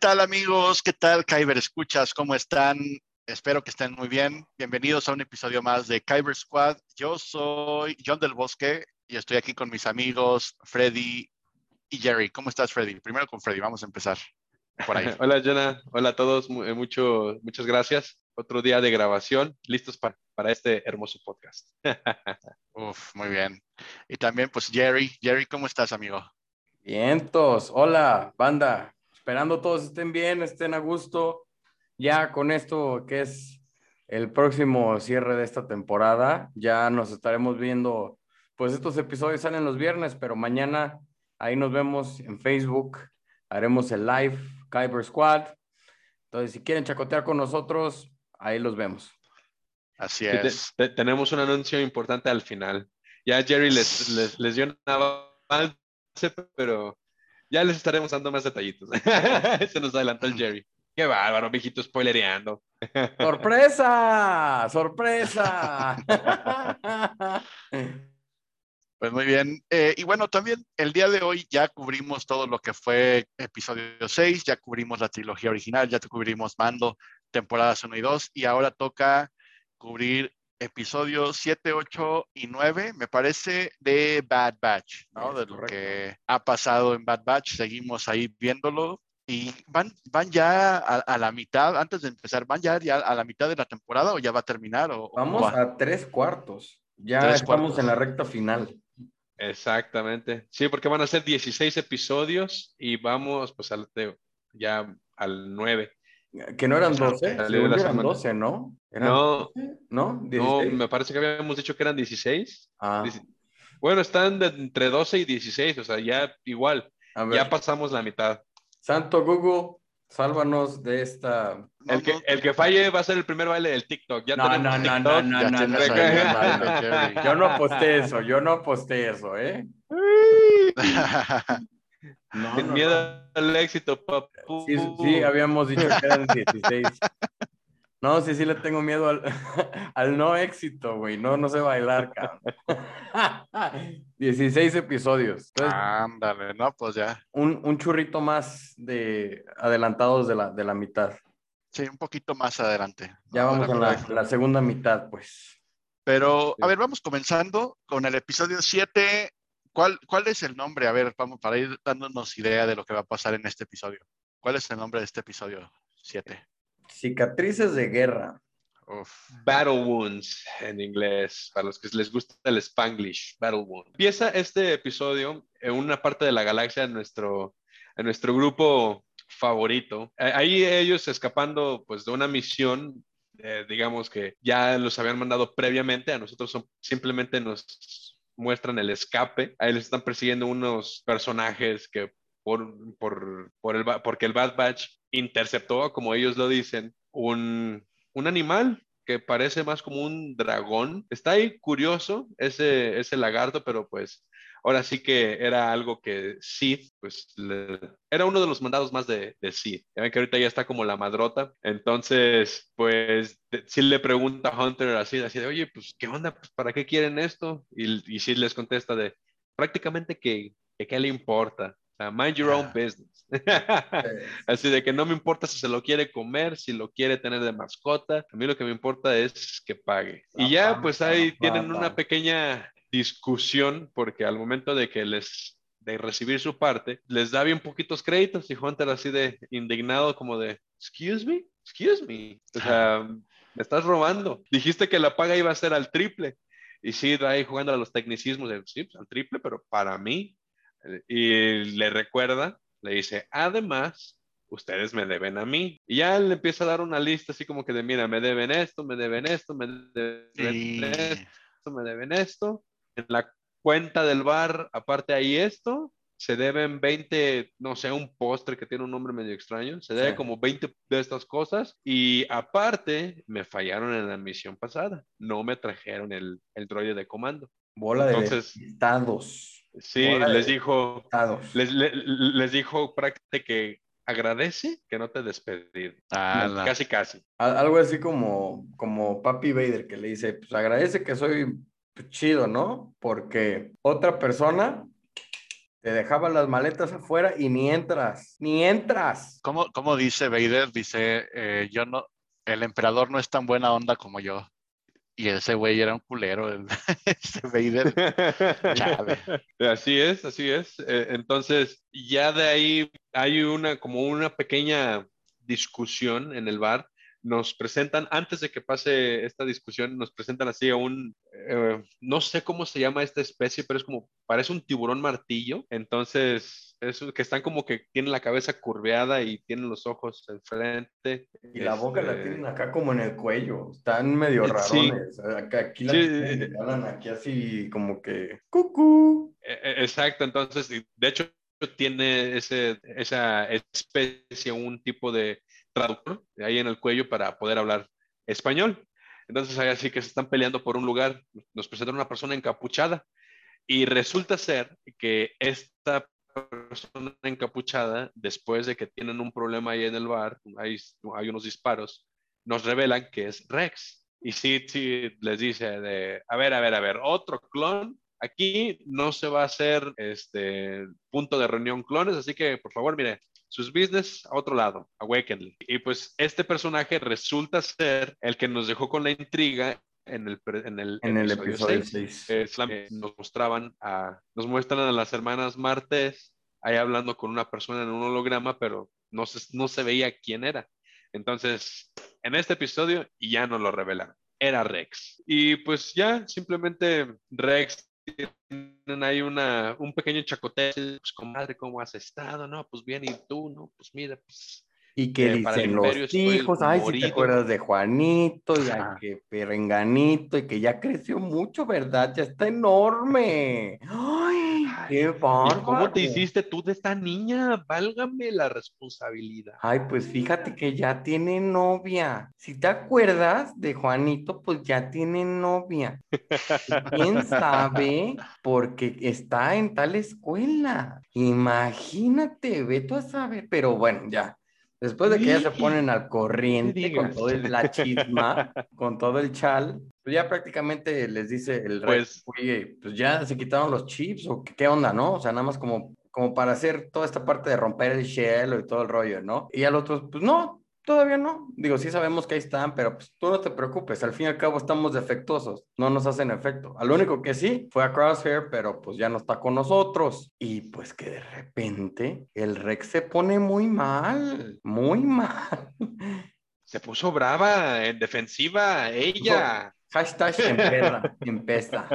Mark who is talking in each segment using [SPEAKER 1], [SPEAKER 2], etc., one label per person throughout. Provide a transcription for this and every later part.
[SPEAKER 1] tal amigos? ¿Qué tal Kyber Escuchas? ¿Cómo están? Espero que estén muy bien. Bienvenidos a un episodio más de Kyber Squad. Yo soy John del Bosque y estoy aquí con mis amigos Freddy y Jerry. ¿Cómo estás, Freddy? Primero con Freddy, vamos a empezar por ahí.
[SPEAKER 2] Hola, Jonah. Hola a todos. Eh, mucho, muchas gracias. Otro día de grabación, listos para, para este hermoso podcast.
[SPEAKER 1] Uf, muy bien. Y también, pues, Jerry. Jerry, ¿cómo estás, amigo?
[SPEAKER 3] Vientos. Hola, banda. Esperando todos estén bien, estén a gusto. Ya con esto que es el próximo cierre de esta temporada, ya nos estaremos viendo. Pues estos episodios salen los viernes, pero mañana ahí nos vemos en Facebook. Haremos el live Kyber Squad. Entonces, si quieren chacotear con nosotros, ahí los vemos.
[SPEAKER 1] Así es.
[SPEAKER 2] tenemos un anuncio importante al final. Ya Jerry les, les, les dio una avance, pero ya les estaremos dando más detallitos. Se nos adelantó el Jerry. Qué bárbaro, viejito spoilereando.
[SPEAKER 3] ¡Sorpresa! ¡Sorpresa!
[SPEAKER 1] Pues muy bien. Eh, y bueno, también el día de hoy ya cubrimos todo lo que fue episodio 6, ya cubrimos la trilogía original, ya cubrimos Mando, temporadas 1 y 2, y ahora toca cubrir episodios 7, 8 y 9, me parece, de Bad Batch, ¿no? de lo que ha pasado en Bad Batch. Seguimos ahí viéndolo. Y van, van ya a, la mitad, antes de empezar, ¿van ya, a la mitad de la temporada o ya va a terminar? O,
[SPEAKER 3] Vamos a tres cuartos. Ya estamos en la recta final.
[SPEAKER 2] Exactamente. Sí, porque van a ser 16 episodios y vamos pues al, ya al 9.
[SPEAKER 3] Que no eran 12, eran 12, ¿no?
[SPEAKER 2] no, ¿no? No, me parece que habíamos dicho que eran 16. Ah. Bueno, están entre 12 y 16, o sea, ya igual, ya pasamos la mitad.
[SPEAKER 3] Santo Google, sálvanos de esta.
[SPEAKER 2] El que, el que falle va a ser el primer baile del TikTok. Ya
[SPEAKER 3] no, no, no, no, no, no, no, Yo no aposté eso, yo no aposté eso, ¿eh?
[SPEAKER 2] No, Sin miedo al éxito, papu.
[SPEAKER 3] Sí, sí, habíamos dicho que eran 16. No, sí, sí le tengo miedo al, al no éxito, güey. No, no sé bailar, cabrón. 16 episodios.
[SPEAKER 1] Ándale, no, pues ya.
[SPEAKER 3] Un, un, churrito más de adelantados de la, de la mitad.
[SPEAKER 1] Sí, un poquito más adelante.
[SPEAKER 3] Ya vamos a la, la, segunda mitad, pues.
[SPEAKER 1] Pero, a ver, vamos comenzando con el episodio 7 ¿Cuál, ¿Cuál es el nombre? A ver, vamos para ir dándonos idea de lo que va a pasar en este episodio. ¿Cuál es el nombre de este episodio 7?
[SPEAKER 3] Cicatrices de guerra.
[SPEAKER 2] Battle Wounds en inglés, para los que les gusta el Spanglish, Battle Wounds. Empieza este episodio en una parte de la galaxia, en nuestro, en nuestro grupo favorito. Ahí ellos escapando pues de una misión, eh, digamos que ya los habían mandado previamente, a nosotros simplemente nos muestran el escape. Ahí les están persiguiendo unos personajes que por, por, por el, porque el Bad Batch interceptó, como ellos lo dicen, un, un animal que parece más como un dragón. Está ahí curioso ese, ese lagarto, pero pues ahora sí que era algo que Sith, pues era uno de los mandados más de, de Sith. Ya ven que ahorita ya está como la madrota. Entonces, pues si le pregunta a Hunter así, así de, oye, pues, ¿qué onda? Pues, ¿Para qué quieren esto? Y, y Sid les contesta de, prácticamente que, que qué le importa. O sea, mind your own ah. business. Así de que no me importa si se lo quiere comer, si lo quiere tener de mascota. A mí lo que me importa es que pague. Y ya, pues ahí tienen una pequeña discusión porque al momento de que les de recibir su parte, les da bien poquitos créditos y Hunter así de indignado como de, excuse me, excuse me, o sea, me estás robando. Dijiste que la paga iba a ser al triple. Y sí, ahí jugando a los tecnicismos de, sí, pues, al triple, pero para mí. Y le recuerda, le dice, además, ustedes me deben a mí. Y ya le empieza a dar una lista así como que de, mira, me deben esto, me deben esto, me deben esto, me deben esto en la cuenta del bar, aparte ahí esto, se deben 20, no sé, un postre que tiene un nombre medio extraño, se debe como 20 de estas cosas y aparte me fallaron en la misión pasada, no me trajeron el, el droide de comando.
[SPEAKER 3] Bola Entonces, de estados.
[SPEAKER 2] Sí, les dijo, les, les, dijo prácticamente que agradece que no te despedí. Ah, casi, casi.
[SPEAKER 3] Algo así como, como Papi Vader que le dice, pues agradece que soy chido, ¿no? Porque otra persona te dejaba las maletas afuera y ni entras, ni entras.
[SPEAKER 1] ¿Cómo, cómo dice Vader? Dice, eh, yo no, el emperador no es tan buena onda como yo. Y ese güey era un culero, el, ese Vader.
[SPEAKER 2] Así es, así es. Eh, entonces, ya de ahí hay una, como una pequeña discusión en el bar. Nos presentan, antes de que pase esta discusión, nos presentan así a un, eh, no sé cómo se llama esta especie, pero es como, parece un tiburón martillo. Entonces, es que están como que tienen la cabeza curveada y tienen los ojos enfrente.
[SPEAKER 3] Y la boca la
[SPEAKER 2] Este,
[SPEAKER 3] tienen acá como en el cuello. Están medio
[SPEAKER 2] Sí.
[SPEAKER 3] rarones. Acá, aquí la
[SPEAKER 2] Sí.
[SPEAKER 3] tienen, hablan aquí así como que cucú.
[SPEAKER 2] E- e- Exacto, entonces, de hecho, tiene ese, esa especie, un tipo de traductor ahí en el cuello para poder hablar español. Entonces, ahí así que se están peleando por un lugar, nos presentan una persona encapuchada y resulta ser que esta persona encapuchada, después de que tienen un problema ahí en el bar, hay, hay unos disparos, nos revelan que es Rex. Y sí, sí, les dice de, a ver, a ver, a ver, otro clon Aquí no se va a hacer este punto de reunión clones, así que por favor, mire, sus business a otro lado, Awakenly. Y pues este personaje resulta ser el que nos dejó con la intriga en el, en el,
[SPEAKER 3] En el episodio
[SPEAKER 2] seis.
[SPEAKER 3] 6.
[SPEAKER 2] Es la que nos mostraban a, nos muestran a las hermanas Martes ahí hablando con una persona en un holograma, pero no se, no se veía quién era. Entonces, en este episodio ya nos lo revelan. Era Rex. Y pues ya, simplemente Rex tienen ahí una, un pequeño chacoteo, pues comadre, ¿cómo has estado? No, pues bien, ¿y tú? No, pues mira, pues
[SPEAKER 3] Y que
[SPEAKER 2] Eh,
[SPEAKER 3] dicen los hijos, ay, si te acuerdas de Juanito y
[SPEAKER 1] Ajá.
[SPEAKER 3] que Perenganito y que ya creció mucho, ¿verdad? Ya está enorme. Ay, qué
[SPEAKER 2] ¿y
[SPEAKER 3] bárbaro.
[SPEAKER 2] cómo te hiciste tú de esta niña? Válgame la responsabilidad.
[SPEAKER 3] Ay, pues fíjate que ya tiene novia. Si te acuerdas de Juanito, pues ya tiene novia. ¿Quién sabe? Porque está en tal escuela. Imagínate, ve tú a saber. Pero bueno, ya. Después de que ya se ponen al corriente con todo el- la chisma, con todo el chal, pues ya prácticamente les dice el rey,
[SPEAKER 2] Pues-
[SPEAKER 3] oye, pues ya se quitaron los chips o qué, qué onda, ¿no? O sea, nada más como, como para hacer toda esta parte de romper el shell y todo el rollo, ¿no? Y al otro, pues no, todavía no. Digo, sí sabemos que ahí están, pero pues tú no te preocupes, al fin y al cabo estamos defectuosos, no nos hacen efecto. Al único que sí fue a Crosshair, pero pues ya no está con nosotros. Y pues que de repente el Rex se pone muy mal, muy mal.
[SPEAKER 2] Se puso brava, en defensiva, ella.
[SPEAKER 3] Hashtag empeza, empeza.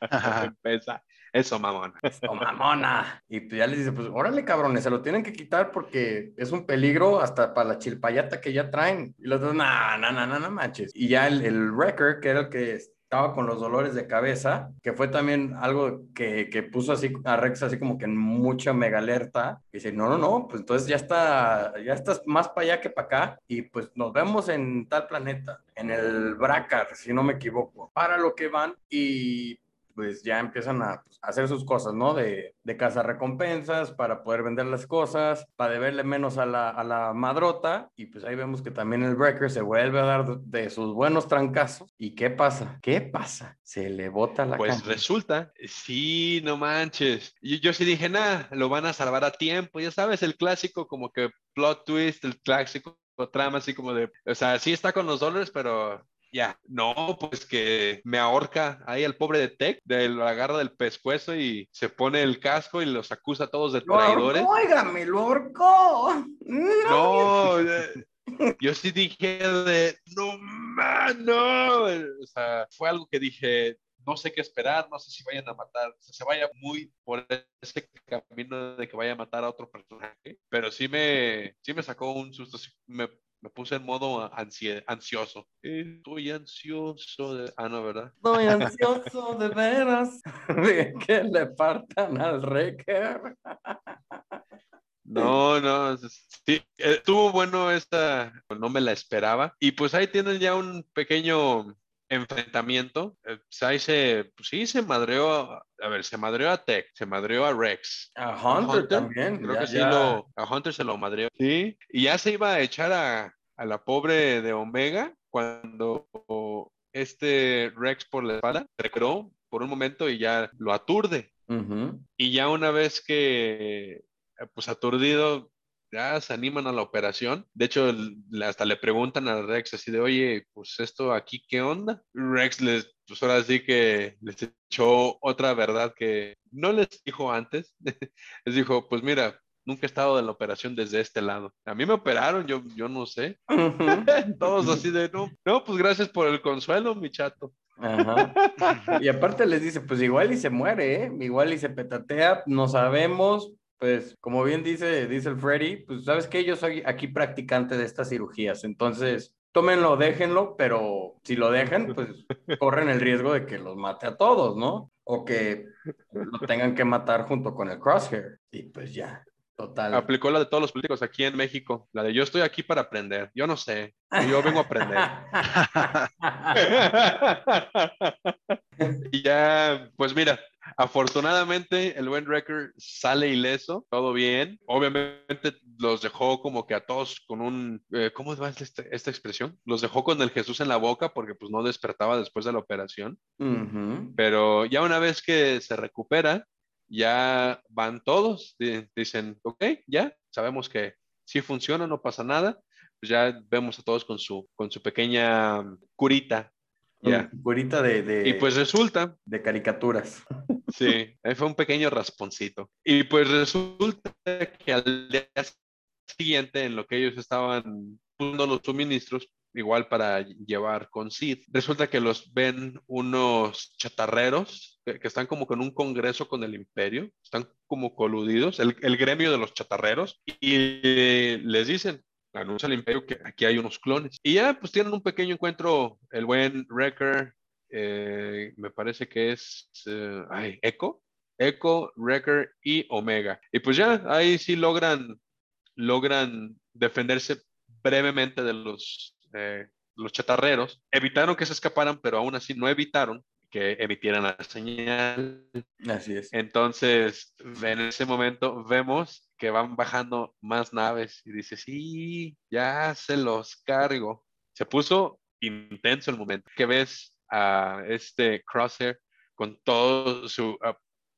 [SPEAKER 2] Empieza. Eso, mamón.
[SPEAKER 3] Esto, mamona. Y ya les dice, pues órale, cabrones, se lo tienen que quitar porque es un peligro hasta para la chilpayata que ya traen. Y los dos, no, no, no, no, no manches. Y ya el, el Wrecker, que era el que estaba con los dolores de cabeza, que fue también algo que, que puso así a Rex así como que en mucha mega alerta. Y dice, no, no, no, pues entonces ya está, ya estás más para allá que para acá. Y pues nos vemos en tal planeta, en el Bracar, si no me equivoco. Para lo que van y pues ya empiezan a pues, hacer sus cosas, ¿no? De, de cazar recompensas para poder vender las cosas, para deberle menos a la, a la madrota. Y pues ahí vemos que también el Breaker se vuelve a dar de, de sus buenos trancazos. ¿Y qué pasa? ¿Qué pasa? Se le bota la
[SPEAKER 2] Pues resulta, sí, no manches. Y yo sí dije, nada, lo van a salvar a tiempo. Ya sabes, el clásico como que plot twist, el clásico trama así como de, o sea, sí está con los dólares, pero ya, no, pues que me ahorca ahí al pobre de Tech, de, lo agarra del pescuezo y se pone el casco y los acusa a todos de
[SPEAKER 3] ¡Lo ahorcó,
[SPEAKER 2] traidores.
[SPEAKER 3] óigame, lo ahorcó!
[SPEAKER 2] No, eh, yo sí dije de, no, man, no. O sea, fue algo que dije, no sé qué esperar, no sé si vayan a matar, o sea, se vaya muy por ese camino de que vaya a matar a otro personaje, pero sí me, sí me sacó un susto, sí me, me puse en modo ansie- ansioso. Estoy ansioso de... Ah, no, ¿verdad?
[SPEAKER 3] Estoy ansioso de veras de que le partan al Wrecker.
[SPEAKER 2] No, no, sí, estuvo bueno esta, no me la esperaba. Y pues ahí tienen ya un pequeño enfrentamiento. Eh, pues ahí se, pues sí, se madreó, a ver, se madreó a Tech, se madreó a Rex.
[SPEAKER 3] A Hunter, también.
[SPEAKER 2] Creo
[SPEAKER 3] ya-
[SPEAKER 2] que sí,
[SPEAKER 3] ya-
[SPEAKER 2] lo, a Hunter se lo madreó. Sí, y ya se iba a echar a, a la pobre de Omega cuando este Rex por la espalda recreó por un momento y ya lo aturde. Y ya una vez que, eh, pues aturdido, ya se animan a la operación. De hecho, hasta le preguntan a Rex así de, oye, pues esto aquí, ¿qué onda? Rex les, pues ahora sí que les echó otra verdad que no les dijo antes. Les dijo, pues mira, nunca he estado en la operación desde este lado. A mí me operaron, yo, yo no sé. Todos así de, no, no, pues gracias por el consuelo, mi chato.
[SPEAKER 3] Ajá. Y aparte les dice, pues igual y se muere, ¿eh? Igual y se petatea, no sabemos. Pues como bien dice, dice el Freddy, pues sabes que yo soy aquí practicante de estas cirugías, entonces tómenlo, déjenlo, pero si lo dejan, pues corren el riesgo de que los mate a todos, ¿no? O que lo tengan que matar junto con el crosshair. Y pues ya, total.
[SPEAKER 2] Aplicó la de todos los políticos aquí en México, la de yo estoy aquí para aprender. Yo no sé, yo vengo a aprender. y ya, pues mira, afortunadamente el buen Wrecker sale ileso, todo bien. Obviamente los dejó como que a todos con un, eh, ¿cómo va esta, esta expresión? Los dejó con el Jesús en la boca porque pues no despertaba después de la operación. Pero ya una vez que se recupera, ya van todos, di- dicen, ok, ya, sabemos que sí funciona, no pasa nada. Pues ya vemos a todos con su, con su pequeña curita. Ya.
[SPEAKER 3] Curita de, de,
[SPEAKER 2] Y pues resulta,
[SPEAKER 3] de caricaturas.
[SPEAKER 2] sí, ahí fue un pequeño rasponcito. Y pues resulta que al día siguiente, en lo que ellos estaban poniendo los suministros, igual para llevar con Sid, resulta que los ven unos chatarreros que, están como con un congreso con el imperio, están como coludidos, el, el gremio de los chatarreros, y eh, les dicen, anuncia el imperio que aquí hay unos clones. Y ya pues tienen un pequeño encuentro, el buen Wrecker, eh, me parece que es, eh, ay, Echo, Echo, Wrecker y Omega. Y pues ya ahí sí logran, logran defenderse brevemente de los, eh, los chatarreros. Evitaron que se escaparan, pero aún así no evitaron que emitieran la señal.
[SPEAKER 3] Así es.
[SPEAKER 2] Entonces, en ese momento vemos que van bajando más naves y dice, sí, ya se los cargo. Se puso intenso el momento que ves a este Crosshair con todo su,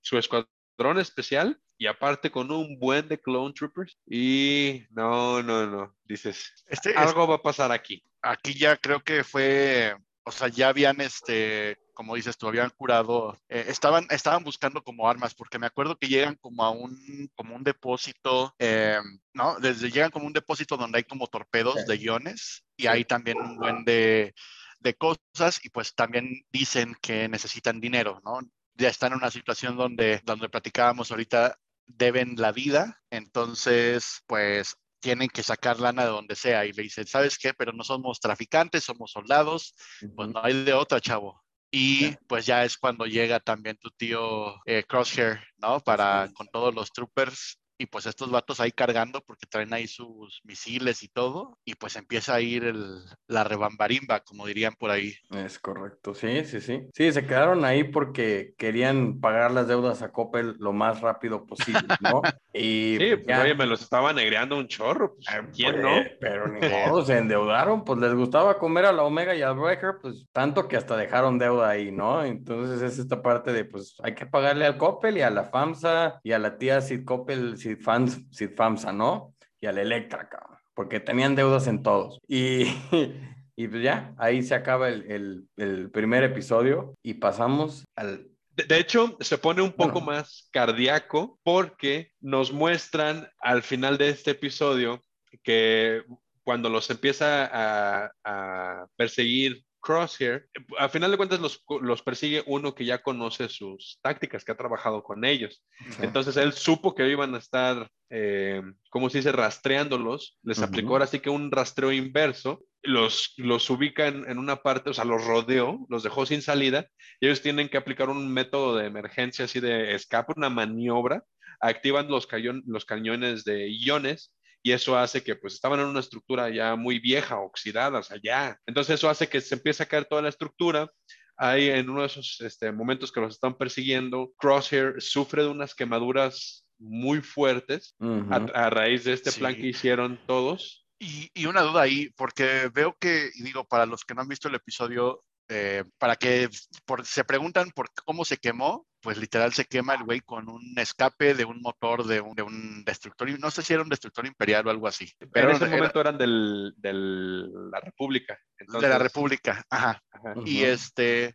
[SPEAKER 2] su escuadrón especial y aparte con un buen de clone troopers y no, no, no, dices,
[SPEAKER 1] Este, es-
[SPEAKER 2] algo va a pasar aquí.
[SPEAKER 1] aquí ya creo que fue, o sea, ya habían, este, como dices tú, habían curado, eh, estaban, estaban buscando como armas, porque me acuerdo que llegan como a un, como un depósito, eh, ¿no? Desde llegan como un depósito donde hay como torpedos
[SPEAKER 3] Sí.
[SPEAKER 1] de guiones y hay también un buen de, de cosas y pues también dicen que necesitan dinero, ¿no? Ya están en una situación donde, donde platicábamos ahorita, deben la vida, entonces, pues tienen que sacar lana de donde sea y le dicen, ¿sabes qué? Pero no somos traficantes, somos soldados, pues
[SPEAKER 3] Ujú.
[SPEAKER 1] no hay de otra, chavo. Y pues ya es cuando llega también tu tío eh, Crosshair, ¿no? Para con todos los troopers y pues estos vatos ahí cargando porque traen ahí sus misiles y todo y pues empieza a ir el, la rebambarimba, como dirían por ahí.
[SPEAKER 3] Es correcto, sí, sí, sí. Sí, se quedaron ahí porque querían pagar las deudas a Coppel lo más rápido posible, ¿no? Y
[SPEAKER 2] Sí, pues,
[SPEAKER 3] ya,
[SPEAKER 2] oye, me los estaba negreando un chorro. pues,
[SPEAKER 3] eh,
[SPEAKER 2] ¿Quién
[SPEAKER 3] pues,
[SPEAKER 2] no?
[SPEAKER 3] Pero ni modo, se endeudaron, pues les gustaba comer a la Omega y al Breaker, pues tanto que hasta dejaron deuda ahí, ¿no? Entonces es esta parte de, pues hay que pagarle al Coppel y a la FAMSA y a la tía Sid Coppel, Sid, Fams, Sid FAMSA, ¿no? Y a la Electra, cabrón, porque tenían deudas en todos. Y, y pues ya, ahí se acaba el, el, el primer episodio y pasamos al...
[SPEAKER 2] De, de hecho, se pone un poco
[SPEAKER 3] Bueno.
[SPEAKER 2] más cardíaco porque nos muestran al final de este episodio que cuando los empieza a, a perseguir Crosshair, al final de cuentas los, los persigue uno que ya conoce sus tácticas, que ha trabajado con ellos. Entonces él supo que iban a estar, eh, ¿cómo se dice?, rastreándolos. Les aplicó ahora sí que un rastreo inverso. Los, los ubica en, en una parte, o sea, los rodeó, los dejó sin salida. Y ellos tienen que aplicar un método de emergencia, así de escape, una maniobra. Activan los, cañón- los cañones de iones y eso hace que pues estaban en una estructura ya muy vieja, oxidada, o sea, ya. Entonces eso hace que se empiece a caer toda la estructura. Hay en uno de esos este, momentos que los están persiguiendo, Crosshair sufre de unas quemaduras muy fuertes a, a raíz de este
[SPEAKER 1] Sí.
[SPEAKER 2] plan que hicieron todos.
[SPEAKER 1] Y, y una duda ahí, porque veo que, y digo, para los que no han visto el episodio, eh, para que por, se preguntan por cómo se quemó, pues literal se quema el güey con un escape de un motor de un, de un destructor, no sé si era un destructor imperial o algo así.
[SPEAKER 2] Pero en ese momento eran del, del, la República.
[SPEAKER 1] De la República, ajá. Y este,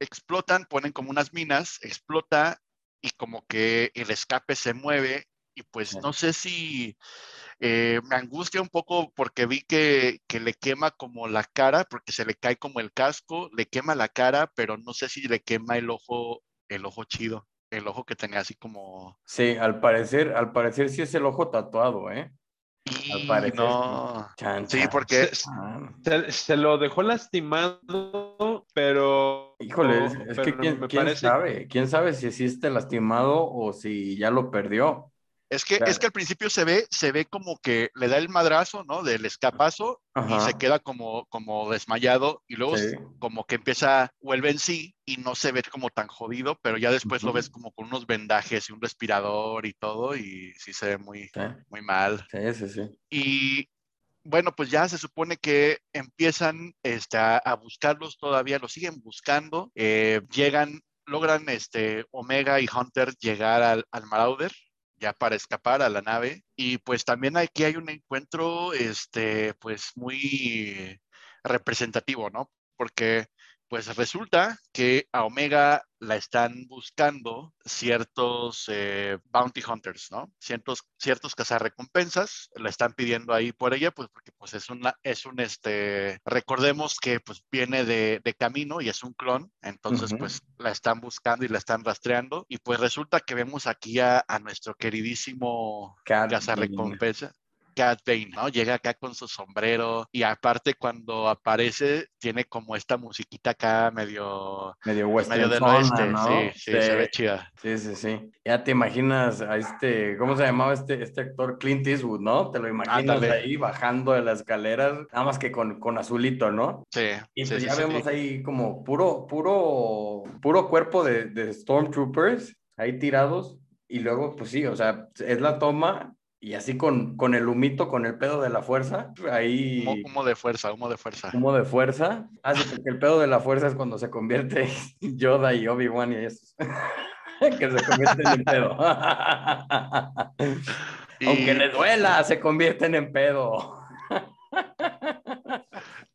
[SPEAKER 1] explotan, ponen como unas minas, explota y como que el escape se mueve y pues no sé si eh, me angustia un poco porque vi que, que, le quema como la cara, porque se le cae como el casco, le quema la cara, pero no sé si le quema el ojo, el ojo chido, el ojo que tenía así como...
[SPEAKER 3] Sí, al parecer, al parecer sí es el ojo tatuado, ¿eh?
[SPEAKER 1] al parecer, no. Sí, porque
[SPEAKER 2] se, lo dejó lastimado, pero...
[SPEAKER 3] Híjole, es, que quién, quién sabe, quién sabe si existe lastimado o si ya lo perdió.
[SPEAKER 1] Es que, es que al principio se ve, se ve como que le da el madrazo, ¿no? Del escapazo y se queda como, como desmayado y luego como que empieza, vuelve en sí y no se ve como tan jodido, pero ya después lo ves como con unos vendajes y un respirador y todo y sí se ve muy, muy mal.
[SPEAKER 3] Sí, sí, sí.
[SPEAKER 1] Y bueno, pues ya se supone que empiezan este, a, buscarlos todavía, los siguen buscando, eh, llegan, logran este, Omega y Hunter llegar al, al Marauder ya para escapar a la nave. Y pues también aquí hay un encuentro, este, pues muy representativo, ¿no? Porque pues resulta que a Omega la están buscando ciertos eh, bounty hunters, ¿no? Ciertos, ciertos cazarrecompensas, la están pidiendo ahí por ella, pues porque pues es una, es un, este, recordemos que pues viene de, de camino y es un clon, entonces pues la están buscando y la están rastreando y pues resulta que vemos aquí a, a nuestro queridísimo cazarrecompensa, Cat Bane, ¿no? Llega acá con su sombrero y aparte cuando aparece tiene como esta musiquita acá medio
[SPEAKER 3] medio western
[SPEAKER 1] medio del oeste, ¿no? sí, sí, se ve chida.
[SPEAKER 3] Sí, sí, sí. Ya te imaginas a este, ¿cómo se llamaba este, este actor? Clint Eastwood, ¿no? Te lo imaginas ahí bajando de las escaleras, nada más que con, con azulito, ¿no?
[SPEAKER 1] Sí.
[SPEAKER 3] Y
[SPEAKER 1] pues
[SPEAKER 3] ya vemos ahí como puro, puro, puro cuerpo de, de Stormtroopers ahí tirados. Y luego, pues sí, o sea, es la toma y así con, con el humito, con el pedo de la fuerza, ahí...
[SPEAKER 1] Humo, de fuerza, humo de fuerza.
[SPEAKER 3] Humo de fuerza. Ah, sí, porque el pedo de la fuerza es cuando se convierte Yoda y Obi-Wan y eso. que se convierten en pedo. Aunque le duela, se convierten en pedo.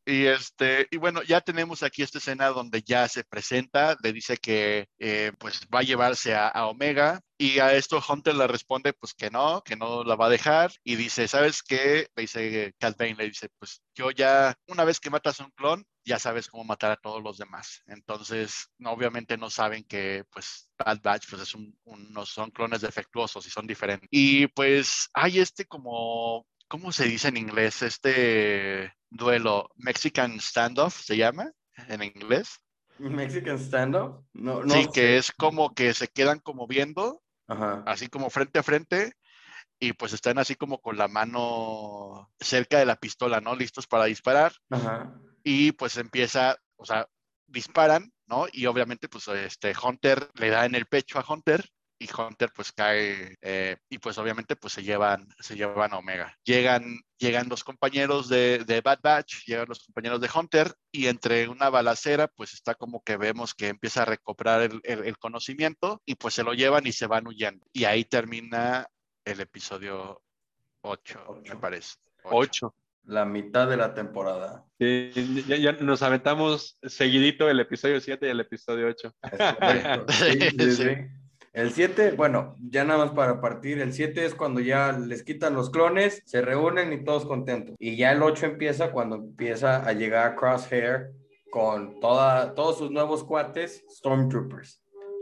[SPEAKER 1] Y este, y bueno, ya tenemos aquí esta escena donde ya se presenta, le dice que eh, pues va a llevarse a, Omega y a esto Hunter le responde pues que no, que no la va a dejar y dice, ¿sabes qué? Le dice Bane, le dice, pues yo ya, una vez que matas a un clon, ya sabes cómo matar a todos los demás. Entonces, obviamente no saben que pues Bad Batch pues es un, no son clones defectuosos y son diferentes. Y pues hay este como ¿cómo se dice en inglés? Este duelo, Mexican Standoff, ¿se llama en inglés?
[SPEAKER 3] Mexican Standoff? No, no
[SPEAKER 1] sí, que es como que se quedan como viendo, así como frente a frente, y pues están así como con la mano cerca de la pistola, ¿no? Listos para disparar. Y pues empieza, o sea, disparan, ¿no? Y obviamente pues este Hunter le da en el pecho a Hunter y Hunter pues cae eh, y pues obviamente pues se llevan, se llevan a Omega. Llegan, llegan los compañeros de, de, Bad Batch, llegan los compañeros de Hunter y entre una balacera pues está como que vemos que empieza a recobrar el, el, conocimiento y pues se lo llevan y se van huyendo. Y ahí termina el episodio 8, me parece.
[SPEAKER 2] 8.
[SPEAKER 3] La mitad de la temporada.
[SPEAKER 2] ya, ya, nos aventamos seguidito el episodio 7 y el episodio 8.
[SPEAKER 3] sí, sí, sí. El 7, bueno, ya nada más para partir, el 7 es cuando ya les quitan los clones, se reúnen y todos contentos. Y ya el 8 empieza cuando empieza a llegar Crosshair con toda, todos sus nuevos cuates, Stormtroopers.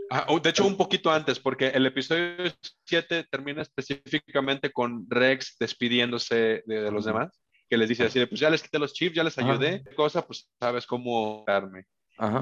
[SPEAKER 2] Ah, oh, de hecho, un poquito antes, porque el episodio 7 termina específicamente con Rex despidiéndose de, los demás, que les dice así de, pues ya les quité los chips, ya les ayudé, cosa, pues sabes cómo darme.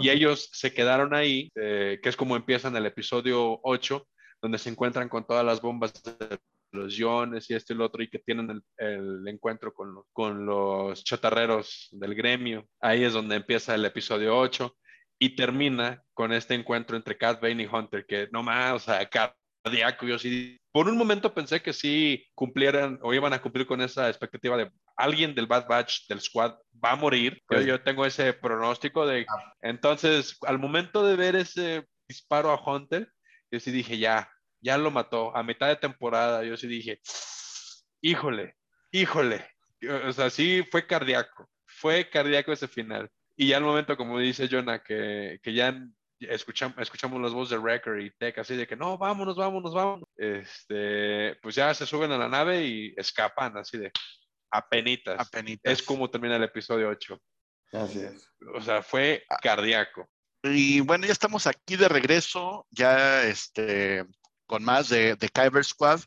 [SPEAKER 2] Y ellos se quedaron ahí, eh, que es como empiezan el episodio 8, donde se encuentran con todas las bombas de los iones y esto y lo otro, y que tienen el, encuentro con con los chatarreros del gremio. Ahí es donde empieza el episodio 8 y termina con este encuentro entre Cat Bane y Hunter, que no más, o sea, cardíaco, yo sí, por un momento pensé que sí cumplieran o iban a cumplir con esa expectativa de alguien del Bad Batch del squad va a morir. Yo,
[SPEAKER 3] Pues-
[SPEAKER 2] yo tengo ese pronóstico de...
[SPEAKER 3] Ah.
[SPEAKER 2] Entonces, al momento de ver ese disparo a Hunter, yo sí dije, ya, ya lo mató. A mitad de temporada, yo sí dije, híjole, híjole. O sea, sí fue cardíaco. Fue cardíaco ese final. Y ya al momento, como dice Jonah, que, que ya escuchamos, escuchamos las voces de Wrecker y Tech así de que no, vámonos, vámonos, vámonos. Este, pues ya se suben a la nave y escapan así de apenitas.
[SPEAKER 1] Apenitas.
[SPEAKER 2] Es como termina el episodio 8.
[SPEAKER 3] Así es.
[SPEAKER 2] O sea, fue cardíaco.
[SPEAKER 1] Y bueno, ya estamos aquí de regreso, ya este, con más de, de Kyber Squad.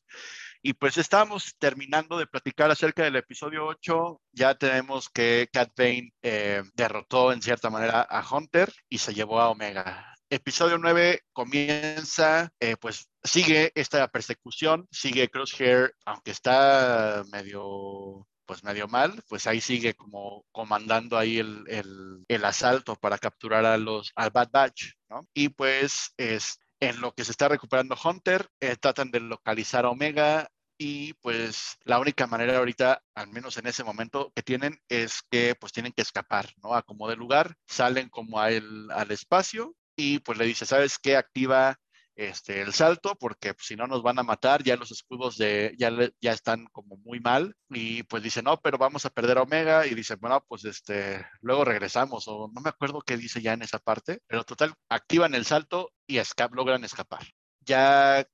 [SPEAKER 1] Y pues estábamos terminando de platicar acerca del episodio 8. Ya tenemos que Cat Bane eh, derrotó en cierta manera a Hunter y se llevó a Omega. Episodio 9 comienza, eh, pues sigue esta persecución, sigue Crosshair, aunque está medio pues medio mal, pues ahí sigue como comandando ahí el, el, el asalto para capturar a los, al Bad Batch, ¿no? Y pues es, en lo que se está recuperando Hunter, eh, tratan de localizar a Omega y pues la única manera ahorita, al menos en ese momento que tienen, es que pues tienen que escapar, ¿no? A como de lugar, salen como a al espacio y pues le dice, ¿sabes qué? Activa este, el salto, porque si no nos van a matar, ya los escudos de, ya, ya están como muy mal, y pues dice, no, pero vamos a perder a Omega, y dice, bueno, pues este, luego regresamos, o no me acuerdo qué dice ya en esa parte, pero total, activan el salto y esca- logran escapar. Ya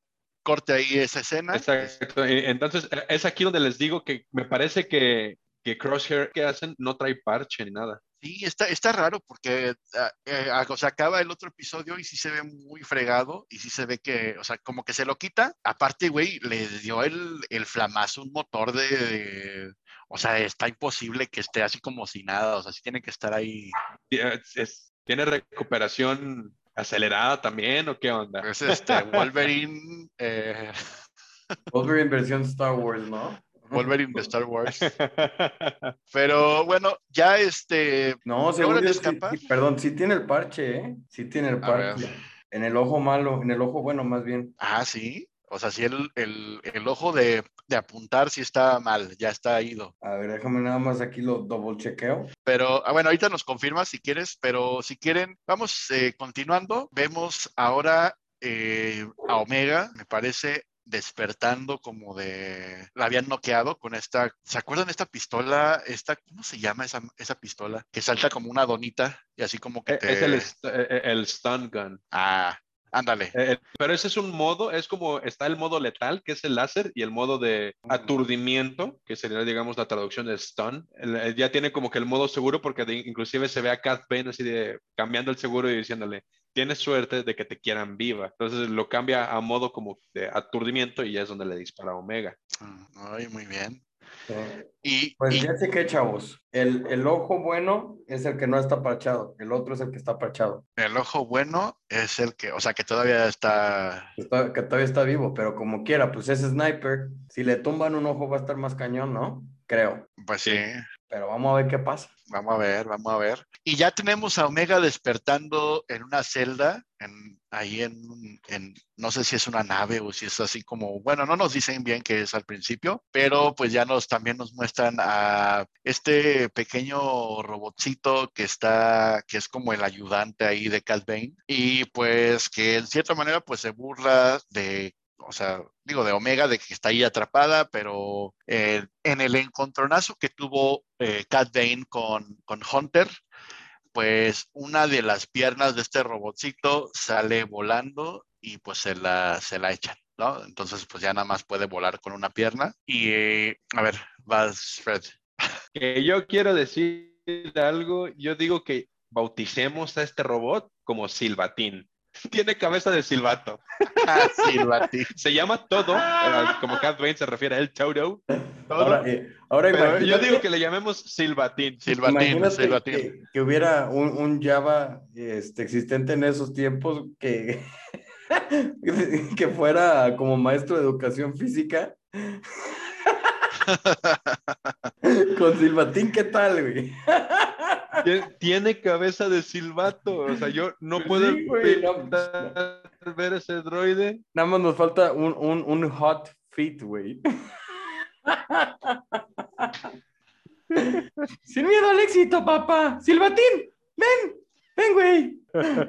[SPEAKER 1] corte ahí esa escena.
[SPEAKER 2] Exacto. Entonces, eh, es aquí donde les digo que me parece que, que Crosshair que hacen no trae parche ni nada.
[SPEAKER 1] Sí, está, está raro porque ah, eh, o sea, acaba el otro episodio y sí se ve muy fregado y sí se ve que, o sea, como que se lo quita. Aparte, güey, le dio el, el flamazo un motor de, de- o sea, está imposible que esté así como si nada, o sea, sí tiene que estar ahí.
[SPEAKER 2] Eh, es- ¿Tiene recuperación acelerada también o qué onda?
[SPEAKER 1] Es este, Wolverine, eh,
[SPEAKER 3] Wolverine versión Star Wars, ¿no?
[SPEAKER 1] Wolverine de Star Wars. Pero bueno, ya este,
[SPEAKER 3] No, según
[SPEAKER 1] ¿Logran
[SPEAKER 3] yo sí-
[SPEAKER 1] escapar?
[SPEAKER 3] sí, perdón, sí tiene el parche, ¿eh? Sí tiene el parche. En el ojo malo, en el ojo bueno, más bien.
[SPEAKER 1] ah, sí, o sea, sí el, el, el ojo de, de apuntar sí está mal, ya está ido.
[SPEAKER 3] A ver, déjame nada más aquí lo double chequeo.
[SPEAKER 1] Pero ah, bueno, ahorita nos confirmas si quieres, pero si quieren, vamos eh, continuando. Vemos ahora eh, a Omega, me parece, despertando como de... La habían noqueado con esta... ¿Se acuerdan de esta pistola? Esta, ¿Cómo se llama esa, esa pistola? Que salta como una donita y así como que te...
[SPEAKER 2] Es el, st- eh, el stun gun.
[SPEAKER 1] Ah, ándale.
[SPEAKER 2] Eh, pero ese es un modo, es como está el modo letal, que es el láser, y el modo de aturdimiento, que sería, digamos, la traducción de stun. El- eh, ya tiene como que el modo seguro, porque de- inclusive se ve a Cat Bane así de cambiando el seguro y diciéndole, tienes suerte de que te quieran viva. Entonces lo cambia a modo como de aturdimiento y ya es donde le dispara a Omega.
[SPEAKER 1] Mm, Ay, muy bien. Y,
[SPEAKER 3] Pues
[SPEAKER 1] y-
[SPEAKER 3] ya sé que, chavos. El, el ojo bueno es el que no está parchado. El otro es el que está parchado.
[SPEAKER 1] el ojo bueno es el que, o sea, que todavía está...
[SPEAKER 3] Que, está- que todavía está vivo, pero como quiera, pues ese sniper, si le tumban un ojo va a estar más cañón, ¿no? Creo.
[SPEAKER 1] Pues sí.
[SPEAKER 3] Pero vamos a ver qué pasa.
[SPEAKER 1] Vamos a ver, vamos a ver. Y ya tenemos a Omega despertando en una celda, en, ahí en, en, no sé si es una nave o si es así como, bueno, no nos dicen bien qué es al principio, pero pues ya nos también nos muestran a este pequeño robotcito que está, que es como el ayudante ahí de Cat Bane, y pues que en cierta manera pues se burla de o sea, digo, de Omega, de que está ahí atrapada, pero eh, en el encontronazo que tuvo eh, Cat Bane con, con Hunter, pues una de las piernas de este robotcito sale volando y pues se la, se la echan, ¿no? Entonces, pues ya nada más puede volar con una pierna. Y, eh, a ver, vas, Fred.
[SPEAKER 2] Que yo quiero decir algo, yo digo que bauticemos a este robot como Silvatín. Tiene cabeza de silbato.
[SPEAKER 1] Ah.
[SPEAKER 2] Se llama todo, como Cat Bane se refiere a él, Todo.
[SPEAKER 3] Ahora, eh, ahora
[SPEAKER 2] Pero yo digo que le llamemos Silvatín.
[SPEAKER 1] Silvatín,
[SPEAKER 3] Imagínate
[SPEAKER 1] Silvatín.
[SPEAKER 3] que, que hubiera un, un Java este, existente en esos tiempos que, que fuera como maestro de educación física. Con Silvatín, ¿qué tal, güey?
[SPEAKER 2] Tien- Tiene cabeza de silbato. O sea, yo no
[SPEAKER 3] Pues
[SPEAKER 2] puedo
[SPEAKER 3] sí, güey, no,
[SPEAKER 2] evitar ver ese droide.
[SPEAKER 3] Nada más nos falta un, un, un hot fit, güey. Sin miedo al éxito, papá. Silvatín, ven,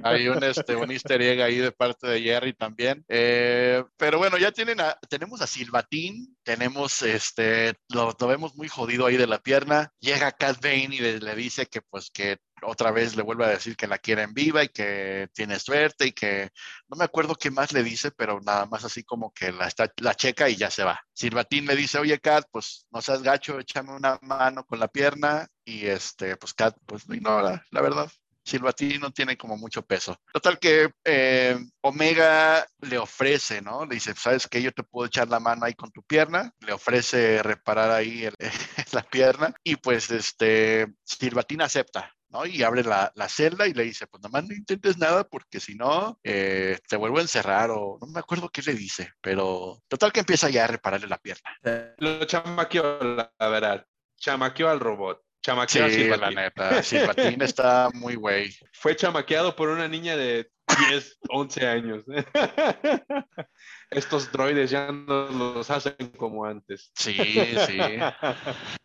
[SPEAKER 1] Hay un, este, un easter egg ahí de parte de Jerry también. Eh, pero bueno, ya tienen a- tenemos a Silvatín, tenemos, este, lo, vemos muy jodido ahí de la pierna. Llega Cat Bane y le, le dice que pues que otra vez le vuelve a decir que la quieren viva y que tiene suerte y que no me acuerdo qué más le dice, pero nada más así como que la, está, la checa y ya se va. Silvatín le dice, oye Cat, pues no seas gacho, échame una mano con la pierna y este, pues Cat pues lo ignora, la verdad. Silvatín no tiene como mucho peso. Total que eh, Omega le ofrece, ¿no? Le dice, ¿sabes qué? Yo te puedo echar la mano ahí con tu pierna. Le ofrece reparar ahí la pierna. Y pues este, Silvatín acepta, ¿no? Y abre la, la celda y le dice, pues nomás no intentes nada porque si no, eh, te vuelvo a encerrar o no me acuerdo qué le dice, pero total que empieza ya a repararle la pierna.
[SPEAKER 2] Lo chamaqueó, la verdad. Chamaqueó al robot. Chamaqueó a
[SPEAKER 1] Sí, la neta, Silvatín está muy güey.
[SPEAKER 2] Fue chamaqueado por una niña de 10, 11 años. Estos droides ya no los hacen como antes.
[SPEAKER 1] Sí, sí.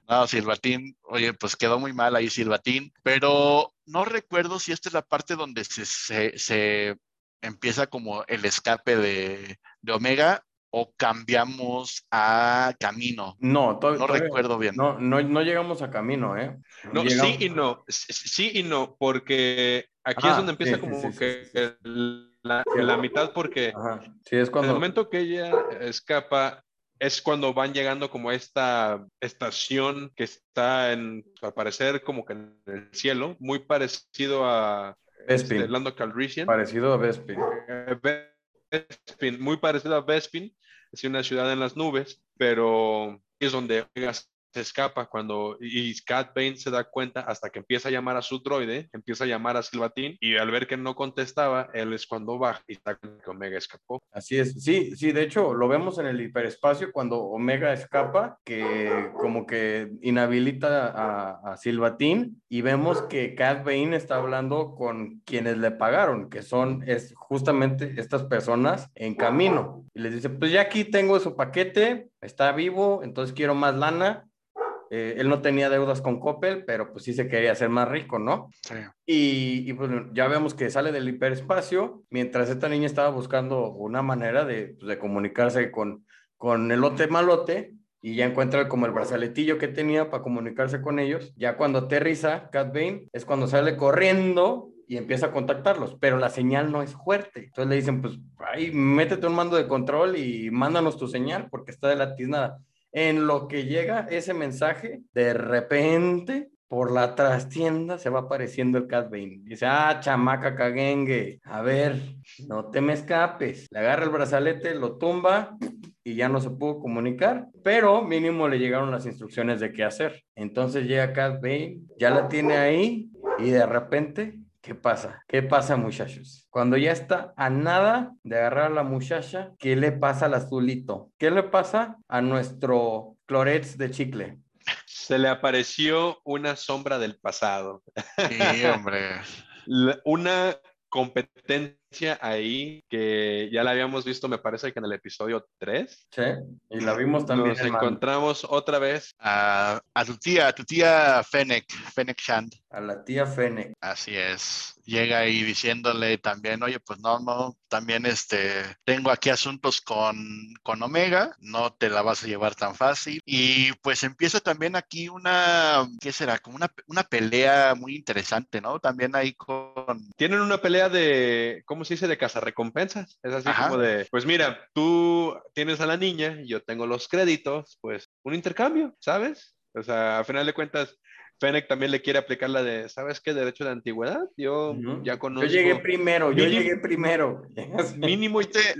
[SPEAKER 1] No, Silvatín, oye, pues quedó muy mal ahí Silvatín, pero no recuerdo si esta es la parte donde se, se- se empieza como el escape de, de Omega o cambiamos a Camino.
[SPEAKER 3] No, to-
[SPEAKER 1] No
[SPEAKER 3] todavía-
[SPEAKER 1] recuerdo bien.
[SPEAKER 3] No, no, no llegamos a camino, ¿eh?
[SPEAKER 2] No,
[SPEAKER 3] Llegamos-
[SPEAKER 2] sí y no. Sí y no, porque aquí es
[SPEAKER 3] Ah,
[SPEAKER 2] donde empieza
[SPEAKER 3] sí,
[SPEAKER 2] como
[SPEAKER 3] sí,
[SPEAKER 2] que
[SPEAKER 3] sí, sí.
[SPEAKER 2] La, la mitad, porque
[SPEAKER 3] Ajá. Sí, es
[SPEAKER 2] en el
[SPEAKER 3] cuando.
[SPEAKER 2] momento que ella escapa es cuando van llegando como a esta estación que está en, al parecer, como que en el cielo, muy parecido a este, Lando Calrissian.
[SPEAKER 3] Parecido a Bespin.
[SPEAKER 2] Eh, Bespin, muy parecido a Bespin, es una ciudad en las nubes, pero es donde Omega se escapa cuando y Cat Bane se da cuenta hasta que empieza a llamar a su droide, empieza a llamar a Silvatín y al ver que no contestaba, él es cuando baja y está que Omega escapó.
[SPEAKER 3] Así es. Sí, sí, de hecho, lo vemos en el hiperespacio cuando Omega escapa, que como que inhabilita a, a Silvatín y vemos que Cat Bane está hablando con quienes le pagaron, que son es justamente estas personas en camino. Y les dice, pues ya aquí tengo su paquete, está vivo, entonces quiero más lana. Eh, él no tenía deudas con Coppel, pero pues sí se quería hacer más rico, ¿no?
[SPEAKER 1] Sí.
[SPEAKER 3] Y, y, pues ya vemos que sale del hiperespacio, mientras esta niña estaba buscando una manera de, pues, de comunicarse con, con el lote malote y ya encuentra como el brazaletillo que tenía para comunicarse con ellos. Ya cuando aterriza Cat Bane es cuando sale corriendo y empieza a contactarlos, pero la señal no es fuerte. Entonces le dicen, pues, ay, métete un mando de control y mándanos tu señal porque está de la tiznada. En lo que llega ese mensaje, de repente, por la trastienda se va apareciendo el Cat Bane. Dice, ah, chamaca caguengue, a ver, no te me escapes. Le agarra el brazalete, lo tumba y ya no se pudo comunicar, pero mínimo le llegaron las instrucciones de qué hacer. Entonces llega Cat Bane, ya la tiene ahí y de repente ¿Qué pasa? ¿Qué pasa, muchachos? Cuando ya está a nada de agarrar a la muchacha, ¿qué le pasa al azulito? ¿Qué le pasa a nuestro clorets de chicle?
[SPEAKER 2] Se le apareció una sombra del pasado,
[SPEAKER 1] Sí, hombre.
[SPEAKER 2] Una competencia ahí que ya la habíamos visto, me parece que en el episodio 3.
[SPEAKER 3] Sí, y la vimos también
[SPEAKER 2] Nos
[SPEAKER 3] en
[SPEAKER 2] encontramos otra vez
[SPEAKER 1] A, a tu tía, a tu tía Fennec, Fennec Shand.
[SPEAKER 3] a la tía Fennec.
[SPEAKER 1] Así es. Llega ahí diciéndole también, oye, pues no, no, también este, tengo aquí asuntos con, con Omega, no te la vas a llevar tan fácil. Y pues empieza también aquí una, ¿qué será? Como una, una pelea muy interesante, ¿no? También ahí con,
[SPEAKER 2] tienen una pelea de, ¿cómo se dice? De cazarrecompensas. Es así
[SPEAKER 1] Ajá.
[SPEAKER 2] como de, pues mira, tú tienes a la niña, yo tengo los créditos, pues un intercambio, ¿sabes? O sea, a final de cuentas, Fennec también le quiere aplicar la de, ¿sabes qué? Derecho de antigüedad. Yo ya conozco.
[SPEAKER 3] Yo llegué primero, yo
[SPEAKER 2] Mínimo-
[SPEAKER 3] llegué primero.
[SPEAKER 2] Mínimo, y te-